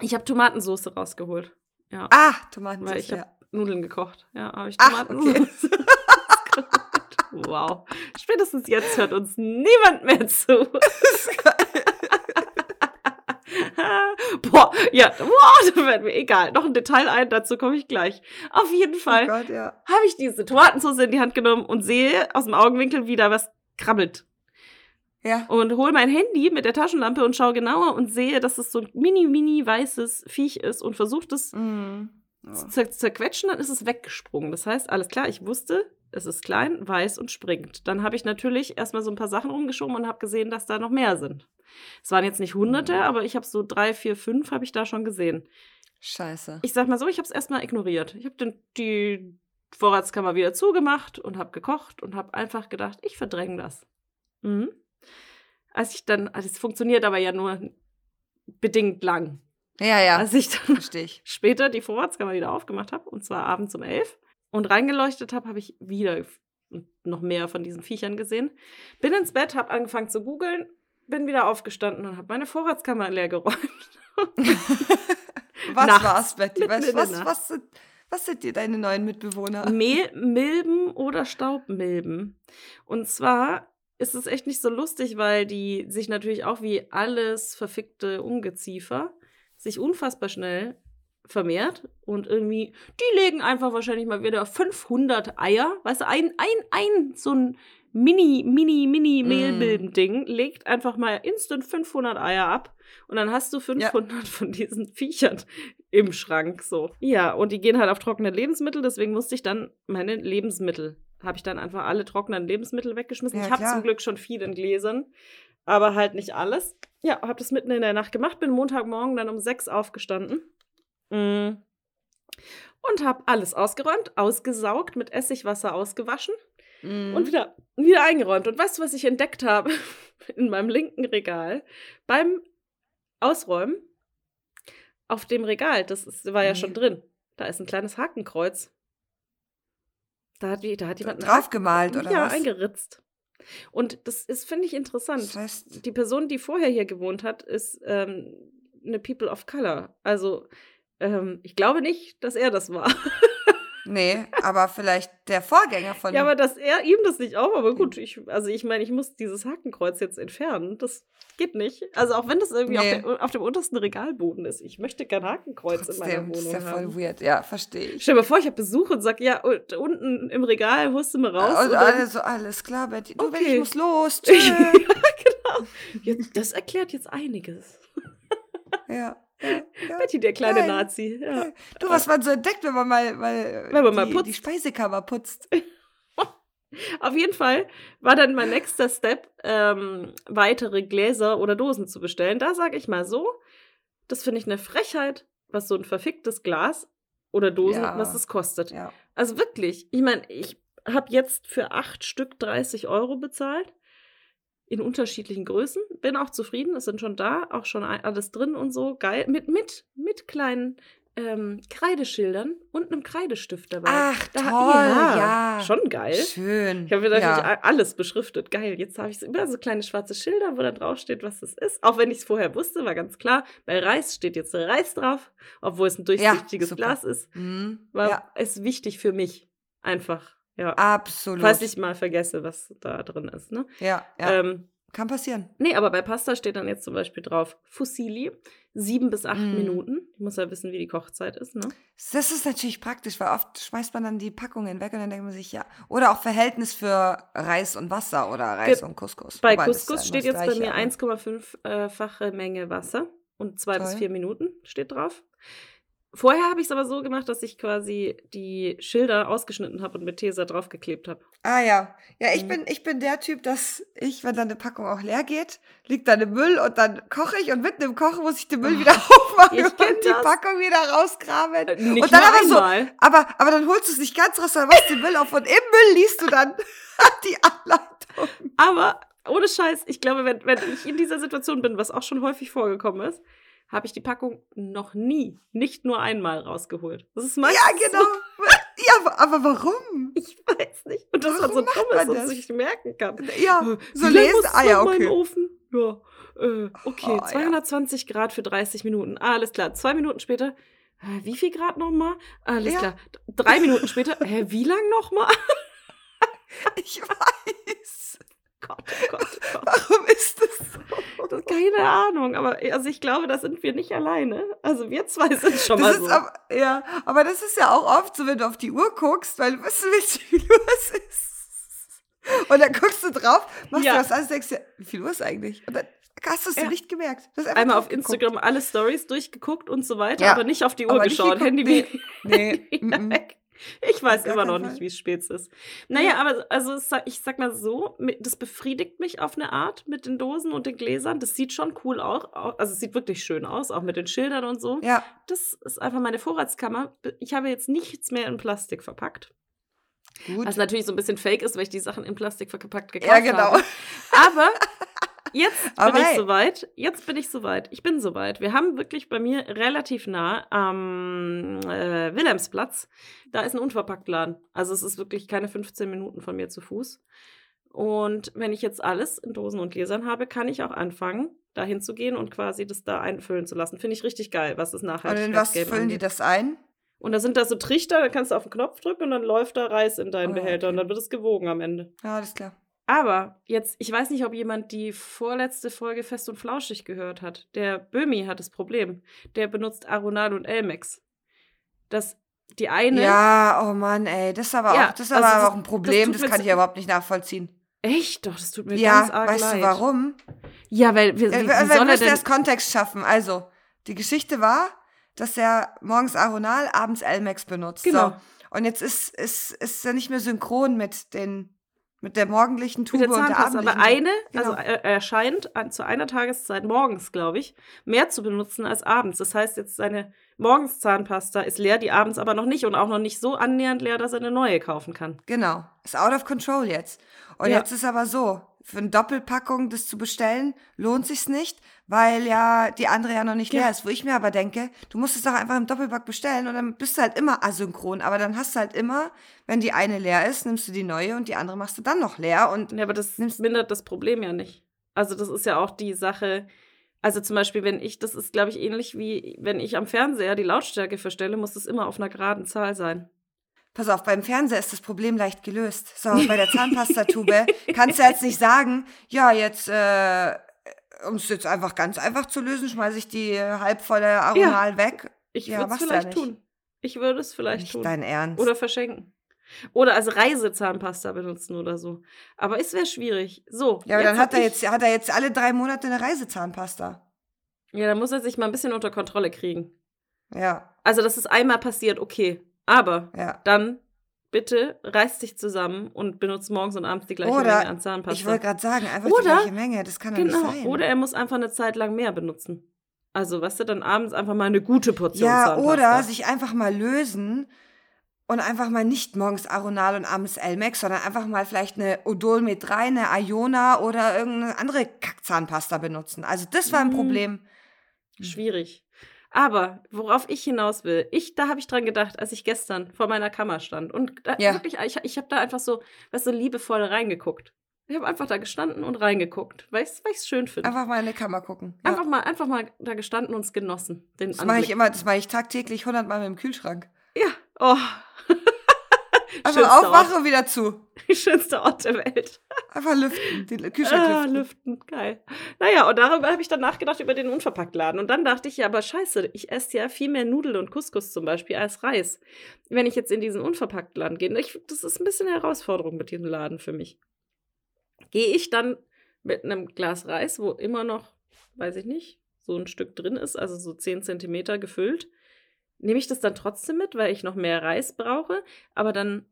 ich habe Tomatensoße rausgeholt. Ja, Ah, Tomaten. weil ich habe Nudeln gekocht. Ja, habe ich Ach, Tomatensoße rausgeholt. Wow. Spätestens jetzt hört uns niemand mehr zu. Boah, ja, boah, da werden wir egal. Noch ein Detail ein, dazu komme ich gleich. Auf jeden Fall Oh ja. habe ich diese Tomatensauce in die Hand genommen und sehe aus dem Augenwinkel, wie da was krabbelt. Ja. Und hole mein Handy mit der Taschenlampe und schaue genauer und sehe, dass es so ein mini, mini weißes Viech ist und versucht es Mhm. Zer zerquetschen, dann ist es weggesprungen. Das heißt, alles klar, ich wusste, es ist klein, weiß und springt. Dann habe ich natürlich erstmal so ein paar Sachen rumgeschoben und habe gesehen, dass da noch mehr sind. Es waren jetzt nicht hunderte, aber ich habe so drei, vier, fünf habe ich da schon gesehen. Scheiße. Ich sag mal so, ich habe es erstmal ignoriert. Ich habe die Vorratskammer wieder zugemacht und habe gekocht und habe einfach gedacht, ich verdränge das. Mhm. Als ich dann, also es funktioniert aber ja nur bedingt lang. Ja, ja. Als ich dann Verstehe ich. später die Vorratskammer wieder aufgemacht habe, und zwar abends um elf, und reingeleuchtet habe, habe ich wieder noch mehr von diesen Viechern gesehen. Bin ins Bett, habe angefangen zu googeln, bin wieder aufgestanden und habe meine Vorratskammer leer geräumt. Was Nachts. war's, Betty? Mitten Was, was, sind, was sind dir deine neuen Mitbewohner? Mehl, Milben oder Staubmilben. Und zwar ist es echt nicht so lustig, weil die sich natürlich auch wie alles verfickte Ungeziefer sich unfassbar schnell vermehrt und irgendwie, die legen einfach wahrscheinlich mal wieder 500 Eier, weißt du, ein, ein, ein, so ein mini, mini, mini Mm. Mehlmilben-Ding legt einfach mal instant 500 Eier ab und dann hast du 500 von diesen Viechern im Schrank so. Ja, und die gehen halt auf trockene Lebensmittel, deswegen musste ich dann meine Lebensmittel, habe ich dann einfach alle trockenen Lebensmittel weggeschmissen. Ja, ich habe zum Glück schon viel in Gläsern, aber halt nicht alles. Ja, habe das mitten in der Nacht gemacht, bin Montagmorgen dann um sechs aufgestanden. Mm. Und habe alles ausgeräumt, ausgesaugt, mit Essigwasser ausgewaschen Mhm. und wieder, wieder eingeräumt. Und weißt du, was ich entdeckt habe in meinem linken Regal? Beim Ausräumen auf dem Regal, das ist, war ja Nee. schon drin, da ist ein kleines Hakenkreuz. Da hat, wie- da hat jemand Draufgemalt, oder ja, was? eingeritzt. Und das ist, finde ich, interessant. Das heißt, Die Person, die vorher hier gewohnt hat, ist ähm, eine People of Color. Also Ähm, ich glaube nicht, dass er das war. Nee, aber vielleicht der Vorgänger von Ja, aber dass er ihm das nicht auch, aber gut, ich, also ich meine, ich muss dieses Hakenkreuz jetzt entfernen. Das geht nicht. Also auch wenn das irgendwie Nee. auf, der, auf dem untersten Regalboden ist. Ich möchte kein Hakenkreuz in meiner Trotzdem, Wohnung ist ja haben. voll weird. Ja, verstehe ich. Stell dir mal vor, ich habe Besuch und sag, ja, und, unten im Regal holst du mal raus. Und und dann- alle so, alles klar, Betty. Du, Okay. ich muss los. Tschö. ja, genau. Das erklärt jetzt einiges. ja. Ja. Betty, der kleine Geil. Nazi. Ja. Du, was man so entdeckt, wenn man mal, mal, Wenn man mal die, putzt. die Speisekammer putzt. Auf jeden Fall war dann mein nächster Step, ähm, weitere Gläser oder Dosen zu bestellen. Da sage ich mal so, das finde ich eine Frechheit, was so ein verficktes Glas oder Dosen, Ja. was es kostet. Ja. Also wirklich, ich meine, ich habe jetzt für acht Stück 30 Euro bezahlt. In unterschiedlichen Größen. Bin auch zufrieden, es sind schon da, auch schon alles drin und so. Geil. Mit, mit, mit kleinen ähm, Kreideschildern und einem Kreidestift dabei. Ach, Da- toll, ja. Schon geil. Schön. Ich habe mir natürlich ja. alles beschriftet. Geil. Jetzt habe ich überall so kleine schwarze Schilder, wo da drauf steht, was das ist. Auch wenn ich es vorher wusste, war ganz klar. Bei Reis steht jetzt Reis drauf, obwohl es ein durchsichtiges super. Glas ist. Mhm. War ja, es wichtig für mich. Einfach. Ja. absolut. Falls ich mal vergesse, was da drin ist. Ne? ja, ja. Ähm, kann passieren. nee, aber bei Pasta steht dann jetzt zum Beispiel drauf Fusilli, sieben bis acht Mm. Minuten. Ich muss ja wissen, wie die Kochzeit ist. Ne? Das ist natürlich praktisch, weil oft schmeißt man dann die Packungen weg und dann denkt man sich, ja. Oder auch Verhältnis für Reis und Wasser oder Reis Ge- und Couscous. Bei Wobei, Couscous steht jetzt bei mir Gleiche, aber- 1,5-fache Menge Wasser und zwei bis Toll. vier Minuten steht drauf. Vorher habe ich es aber so gemacht, dass ich quasi die Schilder ausgeschnitten habe und mit Tesa draufgeklebt habe. Ah ja. Ja, ich Mhm. bin, ich bin der Typ, dass ich, wenn dann eine Packung auch leer geht, liegt dann im Müll und dann koche ich und mitten im Kochen muss ich den Müll Oh, wieder aufmachen ich und kenn die das. Packung wieder rausgraben. Äh, Nicht und dann aber so, aber, aber dann holst du es nicht ganz raus, sondern machst den Müll auf und im Müll liest du dann die Anleitung. Aber ohne Scheiß, ich glaube, wenn, wenn ich in dieser Situation bin, was auch schon häufig vorgekommen ist, habe ich die Packung noch nie, nicht nur einmal rausgeholt. Das ist meistens Ja, genau. Ja, aber, warum? Ich weiß nicht. Und das Warum war so dumm dass das? ich merken kann. Ja, Äh, so lesen. Ah ja, okay. Ofen? Ja, äh, okay, Oh, ja. 220 Grad für 30 Minuten. Ah, alles klar. Zwei Minuten später, äh, wie viel Grad nochmal? Alles Ja. klar. Drei Minuten später, hä, wie lang nochmal? Ich weiß. Gott, oh Gott, oh Gott. Warum ist das so? Das, keine Ahnung, aber also ich glaube, da sind wir nicht alleine. Also wir zwei sind schon mal Das so. ist aber, ja, aber das ist ja auch oft so, wenn du auf die Uhr guckst, weil du wissen willst, wie viel Uhr es ist. Und dann guckst du drauf, machst Ja. du das an und denkst dir, wie viel Uhr ist eigentlich? Und dann hast du es Ja. nicht gemerkt. Du hast einfach Einmal auf. Instagram alle Stories durchgeguckt und so weiter, Ja, aber nicht auf die Uhr aber geschaut. Handy nee. Nee, mm, mm. weg. Ich weiß immer noch keinen nicht, Fall. wie es spät ist. Naja, aber also es ich sag mal so, das befriedigt mich auf eine Art mit den Dosen und den Gläsern. Das sieht schon cool aus. au- Also es sieht wirklich schön aus, auch mit den Schildern und so. Ja, Das ist einfach meine Vorratskammer. Ich habe jetzt nichts mehr in Plastik verpackt. gut. Was natürlich so ein bisschen fake ist, weil ich die Sachen in Plastik verpackt gekauft ja, genau. habe. Aber jetzt bin ich hey. soweit. Jetzt bin ich soweit. Ich bin soweit. Wir haben wirklich bei mir relativ nah am äh, Wilhelmsplatz. Da ist ein Unverpacktladen. Also es ist wirklich keine 15 Minuten von mir zu Fuß. Und wenn ich jetzt alles in Dosen und Gläsern habe, kann ich auch anfangen, dahin zu gehen und quasi das da einfüllen zu lassen. Finde ich richtig geil, was das Und Nachhaltigkeitsgame in was füllen die angeht. das ein? Und da sind da so Trichter, da kannst du auf den Knopf drücken und dann läuft da Reis in deinen Ah, Behälter und okay. dann wird es gewogen am Ende. Ja, alles klar. Aber jetzt, ich weiß nicht, ob jemand die vorletzte Folge Fest und Flauschig gehört hat. Der Böhmi hat das Problem. Der benutzt Aronal und Elmex. Das, die eine. Ja, oh Mann, ey, das ist aber Ja, auch, das ist also aber das- auch ein das Problem, das, mir kann ich überhaupt nicht nachvollziehen. Echt? Doch, das tut mir Ja, ganz arg weißt leid. du warum? Ja, weil wir, Ja, wie, wir wie er müssen erst Kontext schaffen. Also, die Geschichte war, dass er morgens Aronal, abends Elmex benutzt. Genau. So. Und jetzt ist, ist, ist er nicht mehr synchron mit den mit der morgendlichen Tube Mit der und der Zahnpasta. Aber eine, Genau. also er, er scheint zu einer Tageszeit morgens, glaube ich, mehr zu benutzen als abends. Das heißt, jetzt seine Morgenszahnpasta ist leer, die abends aber noch nicht und auch noch nicht so annähernd leer, dass er eine neue kaufen kann. Genau. Ist out of control jetzt. Und Ja. jetzt ist aber so, für eine Doppelpackung das zu bestellen, lohnt sich's nicht, weil ja die andere ja noch nicht Ja. leer ist. Wo ich mir aber denke, du musst es doch einfach im Doppelpack bestellen und dann bist du halt immer asynchron. Aber dann hast du halt immer, wenn die eine leer ist, nimmst du die neue und die andere machst du dann noch leer. Und Ja, aber das mindert das Problem ja nicht. Also das ist ja auch die Sache, Also zum Beispiel, wenn ich, das ist, glaube ich, ähnlich wie wenn ich am Fernseher die Lautstärke verstelle, muss das immer auf einer geraden Zahl sein. Pass auf, beim Fernseher ist das Problem leicht gelöst. So, bei der Zahnpastatube kannst du jetzt nicht sagen, ja, jetzt, äh, um es jetzt einfach ganz einfach zu lösen, schmeiße ich die halbvolle Aronal weg. Ich Ja, würde es ja vielleicht tun. Ich würde es vielleicht Nicht tun. dein Ernst. Oder verschenken. Oder als Reisezahnpasta benutzen oder so. Aber es wäre schwierig. So. ja, aber dann hat er, jetzt, hat er jetzt alle drei Monate eine Reisezahnpasta. Ja, dann muss er sich mal ein bisschen unter Kontrolle kriegen. Ja, Also, das ist einmal passiert, okay. Aber ja. dann bitte reiß dich zusammen und benutzt morgens und abends die gleiche Oder, Menge an Zahnpasta. Ich wollte gerade sagen, einfach Oder- die gleiche Menge. Das kann genau. nicht sein. Oder er muss einfach eine Zeit lang mehr benutzen. Also, weißt du, dann abends einfach mal eine gute Portion ja, Zahnpasta. oder sich einfach mal lösen und einfach mal nicht morgens Aronal und abends Elmex, sondern einfach mal vielleicht eine Odol mit 3, eine Iona oder irgendeine andere Kackzahnpasta benutzen. Also das war ein Mhm. Problem. Schwierig. Aber worauf ich hinaus will, ich, da habe ich dran gedacht, als ich gestern vor meiner Kammer stand. Und da, Ja. wirklich, ich, ich habe da einfach so, weißt du, liebevoll reingeguckt. Ich habe einfach da gestanden und reingeguckt, weil ich es schön finde. Einfach mal in die Kammer gucken. Ja. Einfach mal, einfach mal da gestanden und es genossen. Den Das mache ich immer, das mache ich tagtäglich 100 Mal mit dem Kühlschrank. Ja. Oh. Einfach aufwachen und wieder zu. Schönster Ort der Welt. Einfach lüften, den Kühlschrank Ah, lüften. lüften, geil. Naja, und darüber habe ich dann nachgedacht über den Unverpacktladen. Und dann dachte ich ja, aber scheiße, ich esse ja viel mehr Nudeln und Couscous zum Beispiel als Reis. Wenn ich jetzt in diesen Unverpacktladen gehe, ich, das ist ein bisschen eine Herausforderung mit diesem Laden für mich. Gehe ich dann mit einem Glas Reis, wo immer noch, weiß ich nicht, so ein Stück drin ist, also so 10 Zentimeter gefüllt, nehme ich das dann trotzdem mit, weil ich noch mehr Reis brauche, aber dann,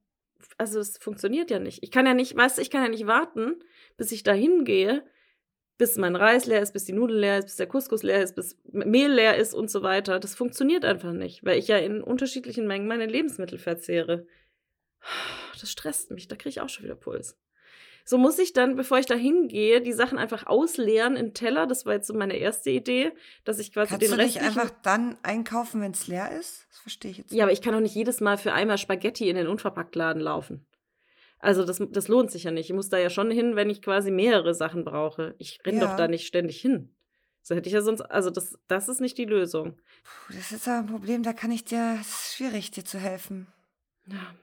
also es funktioniert ja nicht. Ich kann ja nicht, weißt du, ich kann ja nicht warten, bis ich da hingehe, bis mein Reis leer ist, bis die Nudel leer ist, bis der Couscous leer ist, bis Mehl leer ist und so weiter. Das funktioniert einfach nicht, weil ich ja in unterschiedlichen Mengen meine Lebensmittel verzehre. Das stresst mich, da kriege ich auch schon wieder Puls. So muss ich dann, bevor ich da hingehe, die Sachen einfach ausleeren in Teller. Das war jetzt so meine erste Idee, dass ich quasi Kannst den du nicht einfach dann einkaufen, wenn es leer ist? Das verstehe ich jetzt Ja, aber ich kann doch nicht jedes Mal für einmal Spaghetti in den Unverpacktladen laufen. Also das, das lohnt sich ja nicht. Ich muss da ja schon hin, wenn ich quasi mehrere Sachen brauche. Ich renne Ja. doch da nicht ständig hin. So hätte ich ja sonst, also das, das ist nicht die Lösung. Puh, Das ist aber ein Problem, da kann ich dir, es ist schwierig, dir zu helfen. Ja.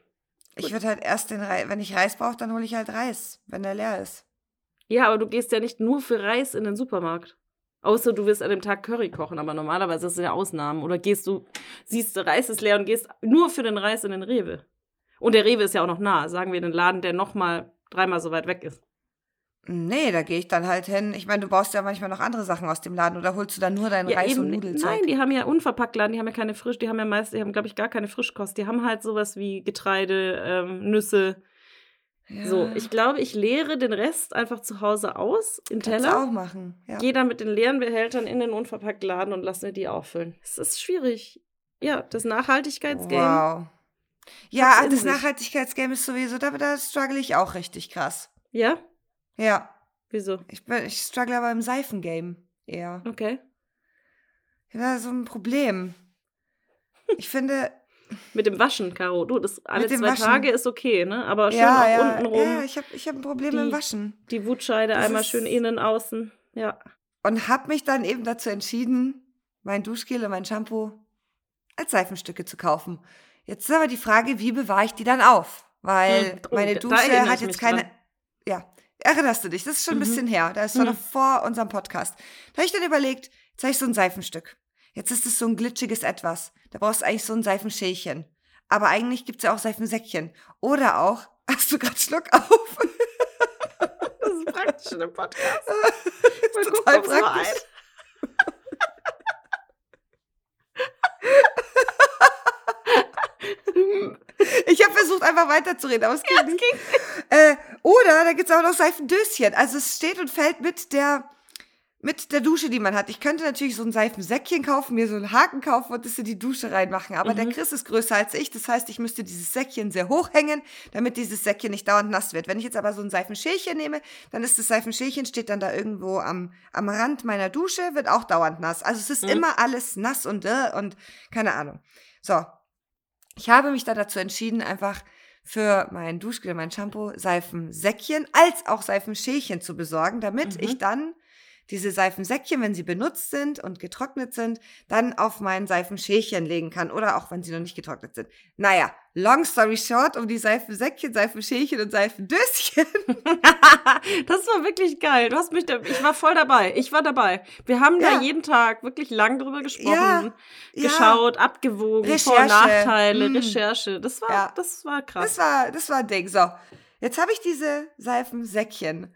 Ich würde halt erst den Reis, wenn ich Reis brauche, dann hole ich halt Reis, wenn der leer ist. ja, aber du gehst ja nicht nur für Reis in den Supermarkt. Außer du willst an dem Tag Curry kochen, aber normalerweise ist es ja Ausnahmen. Oder gehst du, siehst du, Reis ist leer und gehst nur für den Reis in den Rewe. Und der Rewe ist ja auch noch nah, sagen wir den Laden, der nochmal dreimal so weit weg ist. Nee, da gehe ich dann halt hin. Ich meine, du brauchst ja manchmal noch andere Sachen aus dem Laden oder holst du dann nur deinen Ja, Reis eben, und Nudelzeug? Nein, die haben ja Unverpacktladen, die haben ja keine frisch, die haben ja meist, die haben, glaube ich, gar keine Frischkost. Die haben halt sowas wie Getreide, ähm, Nüsse. ja, So, ich glaube, ich leere den Rest einfach zu Hause aus in kannst du Teller. auch machen. Ja. Gehe dann mit den leeren Behältern in den Unverpacktladen und lasse mir die auffüllen. Es ist schwierig. Ja, das Nachhaltigkeitsgame. Wow. Ja, das. Nachhaltigkeitsgame ist sowieso, da, da struggle ich auch richtig krass. Ja? Ja, Wieso? ich, bin, ich struggle aber im Seifengame eher. Okay. Das ist so ein Problem. Ich finde, Mit dem Waschen, Caro. Du, das alle dem zwei Waschen. Tage ist okay, ne? Aber schön ja, auch ja, untenrum. ja, ich habe ich hab ein Problem Die- im Waschen. Die Wutscheide Das einmal schön innen, außen. Ja. Und habe mich dann eben dazu entschieden, mein Duschgel und mein Shampoo als Seifenstücke zu kaufen. Jetzt ist aber die Frage, wie bewahre ich die dann auf? Weil Hm, oh, meine Dusche hat ich jetzt keine. dran. Ja, erinnerst du dich? Das ist schon ein Mhm. bisschen her. Da ist war Hm. noch vor unserem Podcast. Da habe ich dann überlegt, jetzt habe ich so ein Seifenstück. Jetzt ist es so ein glitschiges Etwas. Da brauchst du eigentlich so ein Seifenschälchen. Aber eigentlich gibt es ja auch Seifensäckchen. Oder auch, hast du gerade Schluck auf? Das ist praktisch in einem Podcast. Mal gucken, total so praktisch. Ich habe versucht, einfach weiterzureden, aber es ging nicht. Äh, oder da gibt es auch noch Seifendöschen. Also es steht und fällt mit der, mit der Dusche, die man hat. Ich könnte natürlich so ein Seifensäckchen kaufen, mir so einen Haken kaufen und das in die Dusche reinmachen. Aber der Mhm. Chris ist größer als ich. Das heißt, ich müsste dieses Säckchen sehr hoch hängen, damit dieses Säckchen nicht dauernd nass wird. Wenn ich jetzt aber so ein Seifenschälchen nehme, dann ist das Seifenschälchen, steht dann da irgendwo am, am Rand meiner Dusche, wird auch dauernd nass. Also es ist Mhm. immer alles nass und äh, und keine Ahnung. So. Ich habe mich da dazu entschieden, einfach für mein Duschgel, mein Shampoo, Seifensäckchen als auch Seifenschälchen zu besorgen, damit Mhm. ich dann diese Seifensäckchen, wenn sie benutzt sind und getrocknet sind, dann auf mein Seifenschälchen legen kann oder auch wenn sie noch nicht getrocknet sind. Naja, long story short, um die Seifensäckchen, Seifenschälchen und Seifendöschen. das war wirklich geil. Du hast mich da, ich war voll dabei. Ich war dabei. Wir haben Ja. da jeden Tag wirklich lang drüber gesprochen, Ja, ja. geschaut, abgewogen, Vor- und Recherche. Nachteile, Mm. Recherche. Das war, Ja. das war krass. Das war, das war ein Ding. So, jetzt habe ich diese Seifensäckchen.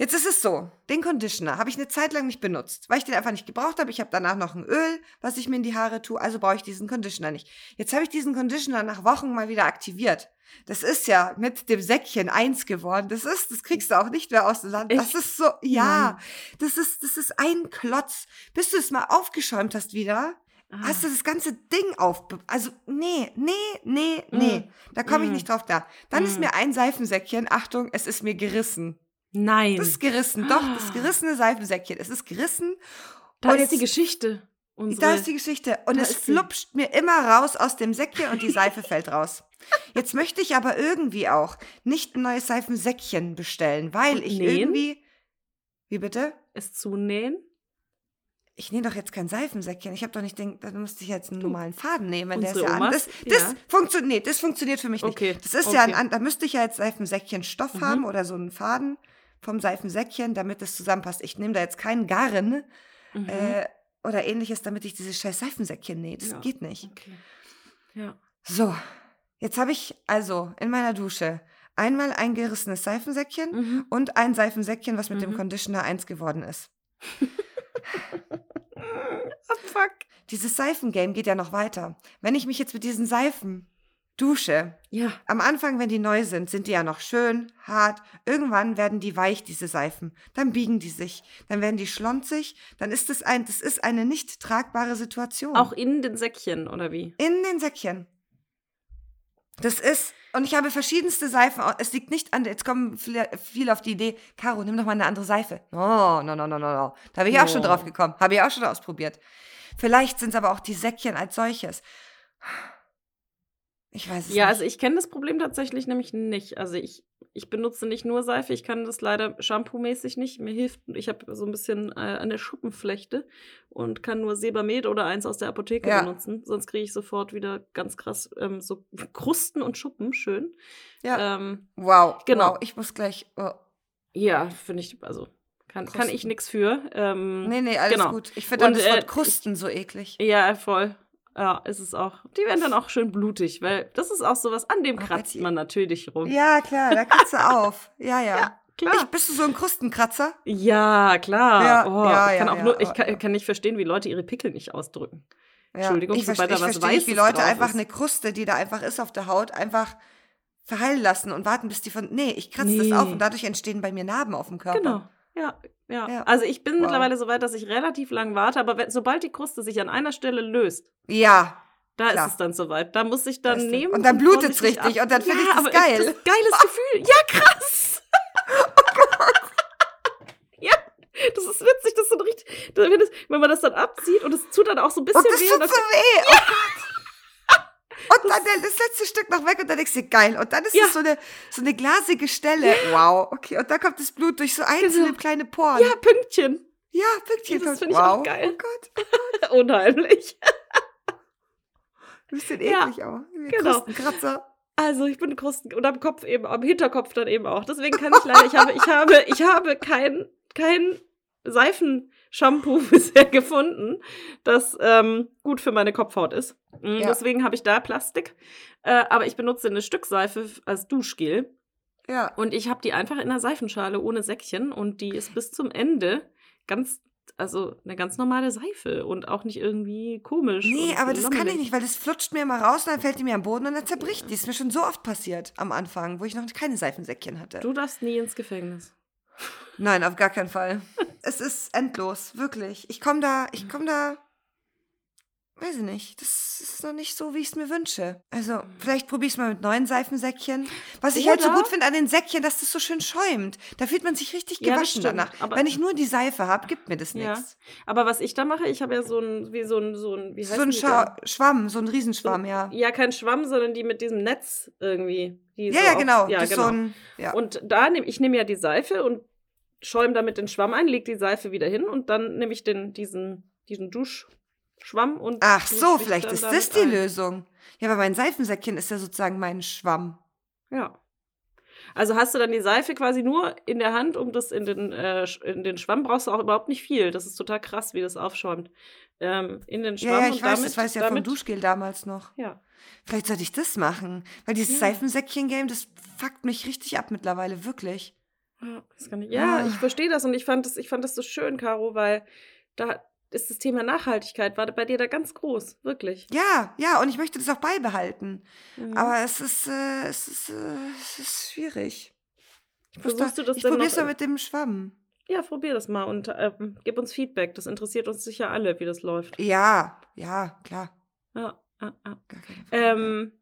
Jetzt ist es so, den Conditioner habe ich eine Zeit lang nicht benutzt, weil ich den einfach nicht gebraucht habe. Ich habe danach noch ein Öl, was ich mir in die Haare tue, also brauche ich diesen Conditioner nicht. Jetzt habe ich diesen Conditioner nach Wochen mal wieder aktiviert. Das ist ja mit dem Säckchen eins geworden. Das ist, das kriegst du auch nicht mehr aus dem Land. Das ist so, ja, das ist, das ist ein Klotz. Bis du es mal aufgeschäumt hast wieder, Ah. hast du das ganze Ding auf. Also, nee, nee, nee, nee. Mm. Da komme ich Mm. nicht drauf klar. Dann ist Mm. mir ein Seifensäckchen, Achtung, es ist mir gerissen. Nein. Das ist gerissen, doch, das gerissene Seifensäckchen. Es ist gerissen. da ist die Geschichte. Unsere. Da ist die Geschichte. Und es flupscht mir immer raus aus dem Säckchen und die Seife fällt raus. Jetzt möchte ich aber irgendwie auch nicht ein neues Seifensäckchen bestellen, weil Und ich nähen? irgendwie. Wie bitte? es zunähen. Ich nehme doch jetzt kein Seifensäckchen. Ich habe doch nicht den, da müsste ich jetzt einen normalen Faden nehmen. Der ist ja an. Omas? Das, das, Ja. funktioniert, nee, das funktioniert für mich nicht. Okay, Das ist ja ein, okay. an- da müsste ich ja jetzt Seifensäckchen Stoff Mhm. haben oder so einen Faden vom Seifensäckchen, damit es zusammenpasst. Ich nehme da jetzt keinen Garn Mhm. äh, oder ähnliches, damit ich dieses scheiß Seifensäckchen nähe. Das Ja. geht nicht. okay. Ja. So, jetzt habe ich also in meiner Dusche einmal ein gerissenes Seifensäckchen Mhm. und ein Seifensäckchen, was mit dem Mhm. Conditioner eins geworden ist. Ah, fuck. Dieses Seifengame geht ja noch weiter. Wenn ich mich jetzt mit diesen Seifen dusche, Ja. am Anfang, wenn die neu sind, sind die ja noch schön, hart. Irgendwann werden die weich, diese Seifen. Dann biegen die sich. Dann werden die schlonzig. Dann ist es ein, das ist eine nicht tragbare Situation. Auch in den Säckchen, oder wie? in den Säckchen. Das ist, und ich habe verschiedenste Seifen. au- Es liegt nicht an, jetzt kommen viele, viele auf die Idee, Caro, nimm doch mal eine andere Seife. No, no, no, no, no, no. Da bin ich auch schon drauf gekommen. Habe ich auch schon ausprobiert. Vielleicht sind es aber auch die Säckchen als solches. Ich weiß es Ja, nicht. also ich kenne das Problem tatsächlich nämlich nicht. Also ich, ich benutze nicht nur Seife, ich kann das leider shampoo-mäßig nicht. Mir hilft, ich habe so ein bisschen äh, eine Schuppenflechte und kann nur Sebamed oder eins aus der Apotheke Ja. benutzen. Sonst kriege ich sofort wieder ganz krass ähm, so Krusten und Schuppen, schön. ja. Ähm, wow, genau. Wow, ich muss gleich. Oh. ja, finde ich, also kann, kann ich nichts für. Ähm, Nee, nee, alles genau. gut. Ich finde das äh, Wort Krusten so eklig. Ja, voll. Ja, ist es auch. Die werden dann auch schön blutig, weil das ist auch sowas, an dem Oh, kratzt Betty. man natürlich rum. Ja, klar, da kratzt du auf. Ja, ja. klar. Ich, bist du so ein Krustenkratzer? Ja, klar. Ja, oh, ja, ich kann ja, auch ja, nur, ich aber- kann, kann nicht verstehen, wie Leute ihre Pickel nicht ausdrücken. Ja. Entschuldigung, ich sobald verstehe, da was verstehe nicht, wie Leute einfach ist. eine Kruste, die da einfach ist auf der Haut, einfach verheilen lassen und warten, bis die von. Nee, ich kratze Nee. das auf und dadurch entstehen bei mir Narben auf dem Körper. Genau. Ja, ja, Ja. Also ich bin Wow. mittlerweile so weit, dass ich relativ lang warte, aber wenn, sobald die Kruste sich an einer Stelle löst, Ja. da Klar. ist es dann soweit. Da muss ich dann Weißt du. nehmen. Und dann blutet's vorsichtig richtig und dann finde ich Ja, das aber geil. Das geiles Gefühl. Ja, krass. ja, das ist witzig, das ist so richtig, wenn, das, wenn man das dann abzieht und es tut dann auch so ein bisschen Und das weh. tut so weh. Oh Gott. Und dann das letzte Stück noch weg und dann denkst du, geil. Und dann ist Ja. es so eine, so eine glasige Stelle. Wow. Okay, und dann kommt das Blut durch so einzelne Genau. kleine Poren. ja, Pünktchen. ja Pünktchen. Das finde ich wow. auch geil. Oh Gott. Unheimlich. Ein bisschen Ja, eklig auch. Wie genau. Krustenkratzer. Also ich bin Krusten und am Kopf eben, am Hinterkopf dann eben auch. Deswegen kann ich leider, ich habe, ich habe, ich habe kein, kein Seifenshampoo bisher gefunden, das ähm, gut für meine Kopfhaut ist. Mm, Ja. Deswegen habe ich da Plastik. Äh, aber ich benutze eine Stückseife als Duschgel Ja. und ich habe die einfach in einer Seifenschale ohne Säckchen und die ist bis zum Ende ganz, also eine ganz normale Seife und auch nicht irgendwie komisch. Nee, aber das kann ich nicht, weil das flutscht mir immer raus und dann fällt die mir am Boden und dann zerbricht die. Das ist mir schon so oft passiert am Anfang, wo ich noch keine Seifensäckchen hatte. Du darfst nie ins Gefängnis. Nein, auf gar keinen Fall. es ist endlos, wirklich. Ich komme da, ich komme da, weiß ich nicht. Das ist noch nicht so, wie ich es mir wünsche. Also, vielleicht probiere ich es mal mit neuen Seifensäckchen. Was ich halt so gut finde an den Säckchen, dass das so schön schäumt. Da fühlt man sich richtig Ja, gewaschen stimmt, danach. aber- Wenn ich nur die Seife habe, gibt mir das Ja. nichts. Aber was ich da mache, ich habe ja so ein, wie so ein, so ein, wie heißt So ein Scha denn? Schwamm, so ein Riesenschwamm, So- ja. Ja, kein Schwamm, sondern die mit diesem Netz irgendwie. Ja, so ja, auf- genau. Ja, das ist genau. so ein, ja. Und da nehme ich nehme ja die Seife und schäume damit den Schwamm ein, lege die Seife wieder hin und dann nehme ich den, diesen, diesen Duschschwamm und. Ach so, vielleicht ist das die ein. Lösung. Ja, aber mein Seifensäckchen ist ja sozusagen mein Schwamm. Ja. Also hast du dann die Seife quasi nur in der Hand, um das in den, äh, in den Schwamm brauchst du auch überhaupt nicht viel. Das ist total krass, wie das aufschäumt. Ähm, in den Schwamm Ja, ja, und ich weiß, damit, das weiß ja vom damit, Duschgel damals noch. Ja. Vielleicht sollte ich das machen. Weil dieses Ja. Seifensäckchen-Game, das fuckt mich richtig ab mittlerweile, wirklich. Ja, ich, ja, ich Ah. verstehe das und ich fand das, ich fand das so schön, Caro, weil da ist das Thema Nachhaltigkeit, war bei dir da ganz groß, wirklich. Ja, ja, und ich möchte das auch beibehalten. Mhm. Aber es ist, äh, es ist, äh, es ist schwierig. Ich, da, du das ich denn probier's mal mit dem Schwamm. Ja, probier das mal und ähm, gib uns Feedback. Das interessiert uns sicher alle, wie das läuft. Ja, ja, klar. Ja, keine Frage. Ähm,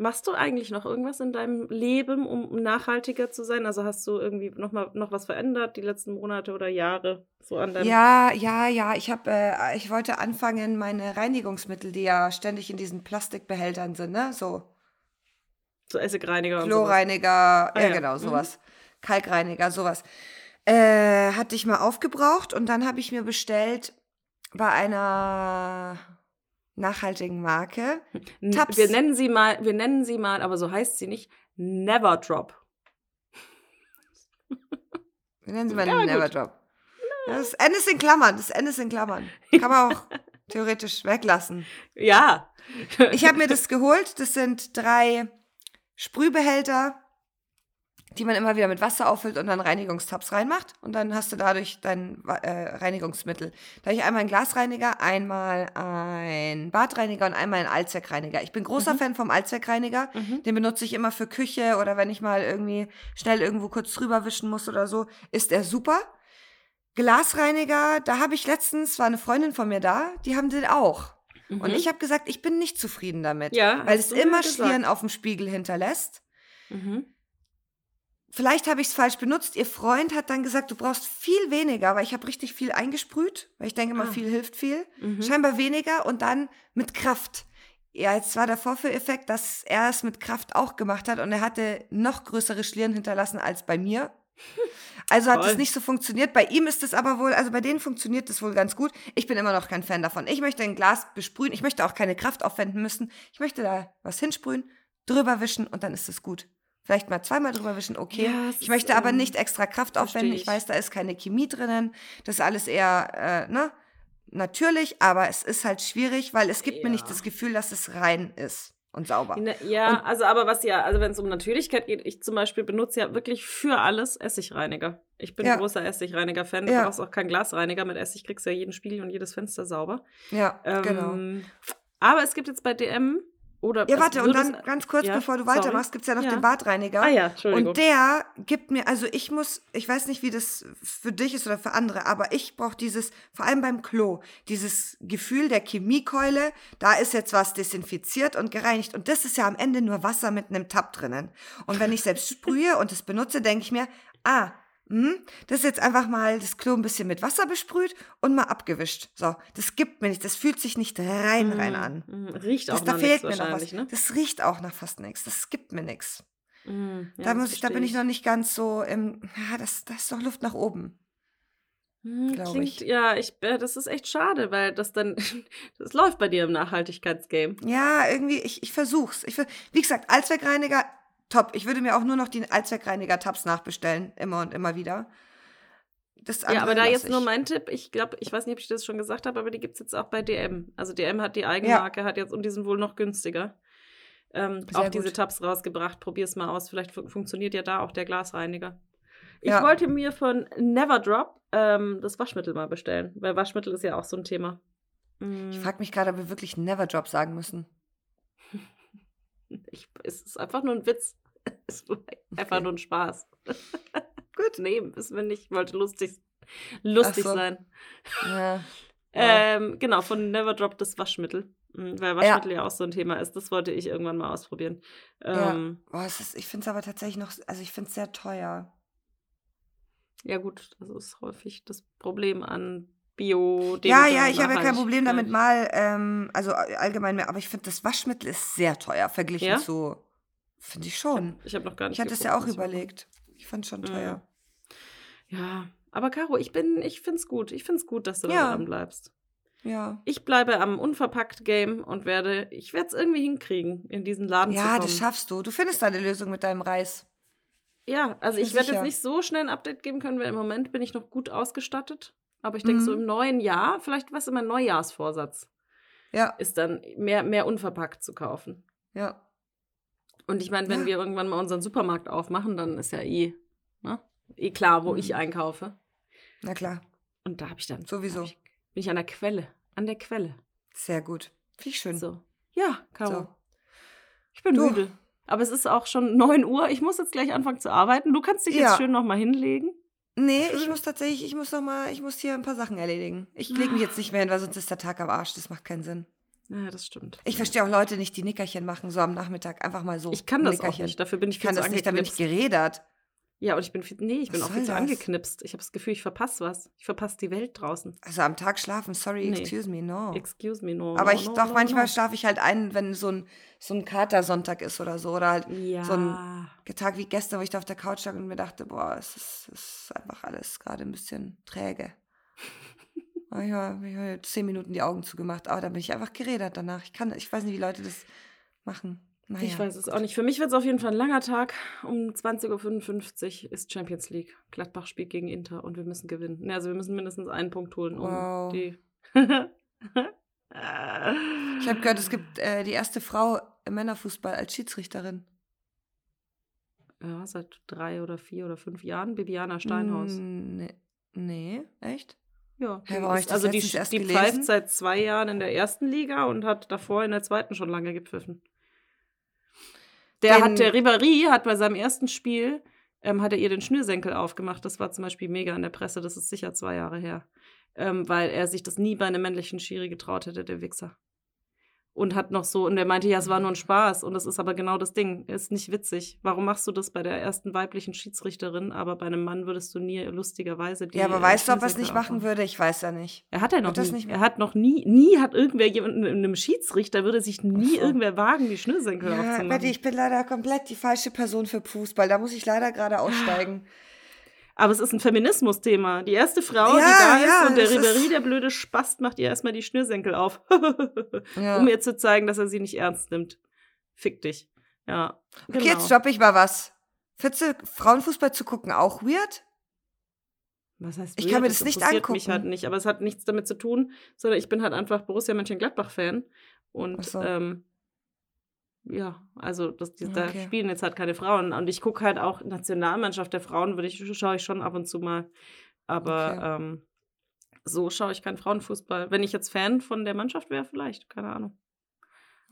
machst du eigentlich noch irgendwas in deinem Leben, um nachhaltiger zu sein? Also hast du irgendwie noch mal noch was verändert die letzten Monate oder Jahre so an deinem Ja, ja, ja. Ich habe, äh, ich wollte anfangen, meine Reinigungsmittel, die ja ständig in diesen Plastikbehältern sind, ne, so so Essigreiniger? Chlorreiniger, Ah, ja, ja. genau, Mhm. sowas, Kalkreiniger, sowas. Äh, hatte ich mal aufgebraucht und dann habe ich mir bestellt bei einer nachhaltigen Marke. N- Tabs. Wir nennen sie mal, wir nennen sie mal, aber so heißt sie nicht, Never Drop. Wir nennen sie mal Ja, den gut. Neverdrop. Das Ende ist in Klammern, das Ende ist in Klammern. Kann man auch theoretisch weglassen. Ja. Ich habe mir das geholt. Das sind drei Sprühbehälter, die man immer wieder mit Wasser auffüllt und dann Reinigungstabs reinmacht. Und dann hast du dadurch dein äh, Reinigungsmittel. Da habe ich einmal einen Glasreiniger, einmal ein Badreiniger und einmal einen Allzweckreiniger. Ich bin großer Mhm. Fan vom Allzweckreiniger. Mhm. Den benutze ich immer für Küche oder wenn ich mal irgendwie schnell irgendwo kurz drüber wischen muss oder so, ist er super. Glasreiniger, da habe ich letztens, war eine Freundin von mir da, die haben den auch. Und Mhm. ich habe gesagt, ich bin nicht zufrieden damit. Ja, weil es immer gesagt. Schlieren auf dem Spiegel hinterlässt. Mhm. Vielleicht habe ich es falsch benutzt. Ihr Freund hat dann gesagt, du brauchst viel weniger, weil ich habe richtig viel eingesprüht, weil ich denke immer, Ah. viel hilft viel. Mhm. Scheinbar weniger und dann mit Kraft. Ja, jetzt war der Vorführeffekt, dass er es mit Kraft auch gemacht hat und er hatte noch größere Schlieren hinterlassen als bei mir. Also hat es nicht so funktioniert. Bei ihm ist es aber wohl, also bei denen funktioniert es wohl ganz gut. Ich bin immer noch kein Fan davon. Ich möchte ein Glas besprühen. Ich möchte auch keine Kraft aufwenden müssen. Ich möchte da was hinsprühen, drüber wischen und dann ist es gut. Vielleicht mal zweimal drüber wischen, okay. Ja, ich möchte ist, aber ähm, nicht extra Kraft aufwenden. Ich ich. weiß, da ist keine Chemie drinnen. Das ist alles eher, äh, ne? Natürlich, aber es ist halt schwierig, weil es gibt mir nicht Ja. das Gefühl, dass es rein ist und sauber. Ja, also aber was ja, also wenn es um Natürlichkeit geht, ich zum Beispiel benutze ja wirklich für alles Essigreiniger. Ich bin Ja. großer Essigreiniger-Fan. Du Ja. brauchst auch keinen Glasreiniger. Mit Essig kriegst du ja jeden Spiegel und jedes Fenster sauber. Ja, genau. Ähm, Aber es gibt jetzt bei DM oder. Ja, es warte, und dann ganz kurz, ja, bevor du weitermachst, gibt es ja noch Ja. den Badreiniger. Ah ja, Entschuldigung. Und der gibt mir, also ich muss, ich weiß nicht, wie das für dich ist oder für andere, aber ich brauche dieses, vor allem beim Klo, dieses Gefühl der Chemiekeule, da ist jetzt was desinfiziert und gereinigt. Und das ist ja am Ende nur Wasser mit einem Tab drinnen. Und wenn ich selbst sprühe und es benutze, denke ich mir, ah, das ist jetzt einfach mal das Klo ein bisschen mit Wasser besprüht und mal abgewischt. So, das gibt mir nicht, das fühlt sich nicht rein, rein an. Mm, Riecht auch Das, da noch fehlt nichts mir noch was. ne? Das riecht auch nach fast nichts. Das gibt mir nichts. Mm, ja, da, muss ich, da bin ich noch nicht ganz so im. Ja, das, das ist doch Luft nach oben. Hm, glaub Klingt, ich. ja, ich, äh, das ist echt schade, weil das dann, das läuft bei dir im Nachhaltigkeitsgame. Ja, irgendwie, ich, ich versuch's. Ich, wie gesagt, Allzweckreiniger, top. Ich würde mir auch nur noch die Allzweckreiniger-Tabs nachbestellen. Immer und immer wieder. Das Ja, aber da jetzt nur ich. mein Tipp, ich glaube, ich weiß nicht, ob ich das schon gesagt habe, aber die gibt es jetzt auch bei DM. Also DM hat die Eigenmarke, hat jetzt und die sind wohl noch günstiger. Ähm, auch diese gut. Tabs rausgebracht. Probier's mal aus. Vielleicht fun funktioniert ja da auch der Glasreiniger. Ich Ja. wollte mir von Neverdrop ähm, das Waschmittel mal bestellen, weil Waschmittel ist ja auch so ein Thema. Mm, Ich frage mich gerade, ob wir wirklich Never Drop sagen müssen. Ich, es ist einfach nur ein Witz. Es ist einfach Okay. nur ein Spaß. Gut, nee, wissen wir nicht. Ich wollte lustig, lustig so. sein. Ja. Ähm, genau, von Neverdrop das Waschmittel. Mhm, Weil Waschmittel ja. auch so ein Thema ist. Das wollte ich irgendwann mal ausprobieren. Ja. Ähm, Boah, es ist, ich finde es aber tatsächlich noch, also ich finde es sehr teuer. ja. gut, das ist häufig das Problem an Bio. Ja, ja, ich habe ja kein Problem damit mal, ähm, also all- allgemein mehr, aber ich finde, das Waschmittel ist sehr teuer verglichen Ja? zu, finde ich schon. Ich habe noch gar nicht Ich hatte es ja auch ich überlegt. Ich fand es schon Mhm. teuer. Ja, Aber Caro, ich bin, ich find's gut. Ich find's gut, dass du Ja. da dran bleibst. Ja. Ich bleibe am Unverpackt-Game und werde, ich werde es irgendwie hinkriegen, in diesen Laden zu Ja, das schaffst du. Du findest da eine Lösung mit deinem Reis. Ja, also Bin ich werde jetzt nicht so schnell ein Update geben können, weil im Moment bin ich noch gut ausgestattet. Aber ich denke, so Mhm. im neuen Jahr, vielleicht was immer Neujahrsvorsatz, Ja, ist dann mehr, mehr unverpackt zu kaufen. ja. Und ich meine, wenn Ja. wir irgendwann mal unseren Supermarkt aufmachen, dann ist ja eh, ne? eh klar, wo Mhm. ich einkaufe. Na klar, Und da habe ich dann. Sowieso. Ich, bin ich an der Quelle. An der Quelle. sehr gut. Wie schön. So. Ja, Caro. So. Ich bin Du. müde. Aber es ist auch schon 9 Uhr. Ich muss jetzt gleich anfangen zu arbeiten. Du kannst dich Ja. jetzt schön nochmal hinlegen. Nee, ich muss tatsächlich, ich muss noch mal, ich muss hier ein paar Sachen erledigen. Ich lege mich jetzt nicht mehr hin, weil sonst ist der Tag am Arsch. Das macht keinen Sinn. Ja, das stimmt. Ich verstehe auch Leute nicht, die Nickerchen machen, so am Nachmittag. Einfach mal so. Ich kann das auch Nickerchen. nicht. Dafür bin ich Ich kann das nicht, da bin ich geredert. Ja, und ich bin nee, ich bin Was auch viel zu angeknipst. Ich habe das Gefühl, ich verpasse was. Ich verpasse die Welt draußen. Also am Tag schlafen, sorry, Nee. excuse me, no. Excuse me, no. Aber no, ich no, doch no, manchmal schlafe ich halt ein, wenn so ein, so ein Katersonntag ist oder so. Oder halt Ja. so ein Tag wie gestern, wo ich da auf der Couch lag und mir dachte, boah, es ist, es ist einfach alles gerade ein bisschen träge. Ich habe zehn Minuten die Augen zugemacht, aber dann bin ich einfach geredet danach. Ich kann, ich weiß nicht, wie Leute das machen. Naja. Ich weiß es auch nicht. Für mich wird es auf jeden Fall ein langer Tag. Um 20.55 Uhr ist Champions League. Gladbach spielt gegen Inter und wir müssen gewinnen. Ne, Also wir müssen mindestens einen Punkt holen, um Wow. die. Ich habe gehört, es gibt äh, die erste Frau im Männerfußball als Schiedsrichterin. ja, seit drei oder vier oder fünf Jahren. Bibiana Steinhaus. Mm, Nee, nee echt? Ja, ich ist, also die, die pfeift seit zwei Jahren in der ersten Liga und hat davor in der zweiten schon lange gepfiffen. Der Denn- hat, der Ribéry hat bei seinem ersten Spiel, ähm, hat er ihr den Schnürsenkel aufgemacht. Das war zum Beispiel mega in der Presse, das ist sicher zwei Jahre her. Ähm, weil er sich das nie bei einem männlichen Schiri getraut hätte, der Wichser. Und hat noch so, und er meinte, ja, es war nur ein Spaß. Und das ist aber genau das Ding. Ist nicht witzig. Warum machst du das bei der ersten weiblichen Schiedsrichterin, aber bei einem Mann würdest du nie lustigerweise die ja, aber weißt du, ob er es nicht machen würde? Ich weiß ja nicht. Er hat ja noch nie. er hat noch nie, nie hat irgendwer jemanden, einem Schiedsrichter würde sich nie so. irgendwer wagen, die Schnürsenkel Ja, aufzumachen. Betty, ich bin leider komplett die falsche Person für Fußball. Da muss ich leider gerade aussteigen. Aber es ist ein Feminismus-Thema. Die erste Frau, die Ja, da ist ja, und der das Ribéry, der blöde Spast, macht ihr erstmal die Schnürsenkel auf. Ja. Um ihr zu zeigen, dass er sie nicht ernst nimmt. Fick dich. Ja. Okay, genau. jetzt droppe ich mal was. Findest du Frauenfußball zu gucken auch weird? Was heißt Ich weird? kann mir das nicht interessiert mich angucken. halt nicht, aber es hat nichts damit zu tun, sondern ich bin halt einfach Borussia Mönchengladbach-Fan. Und so. ähm, ja, also das, die, da Okay. spielen jetzt halt keine Frauen. Und ich gucke halt auch Nationalmannschaft der Frauen, würde ich, schaue ich schon ab und zu mal. Aber Okay. ähm, so schaue ich keinen Frauenfußball. Wenn ich jetzt Fan von der Mannschaft wäre, vielleicht, keine Ahnung.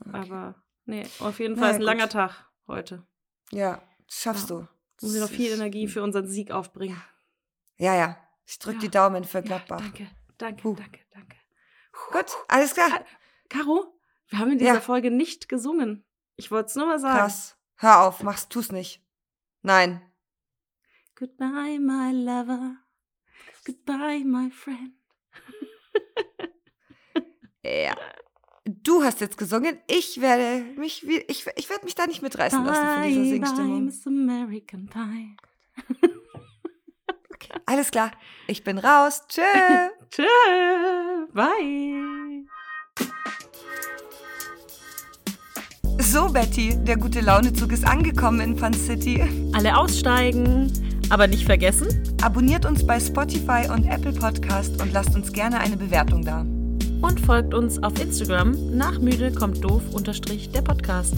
Okay. Aber nee, auf jeden Fall ja, ist ein gut. langer Tag heute. Ja, das schaffst Ja. du. Muss ich noch viel Energie für unseren Sieg aufbringen. Ja, ja. Ich drücke Ja. die Daumen für Ja, Gladbach. danke, danke, Puh. danke, danke. Gut, alles klar. Caro, wir haben in dieser Ja. Folge nicht gesungen. Ich wollte es nur mal sagen. Krass. Hör auf, mach's, tu's nicht. Nein. Goodbye, my lover. Goodbye, my friend. Ja. Du hast jetzt gesungen. Ich werde mich, ich, ich werde mich da nicht mitreißen lassen von dieser Bye, bye, Singstimmung. Miss American Pie. Okay, alles klar. Ich bin raus. Tschö. Tschö, bye. So, Betty, der gute Launezug ist angekommen in Fun City. Alle aussteigen, aber nicht vergessen. Abonniert uns bei Spotify und Apple Podcast und lasst uns gerne eine Bewertung da. Und folgt uns auf Instagram nach müde kommt doof unterstrich der Podcast.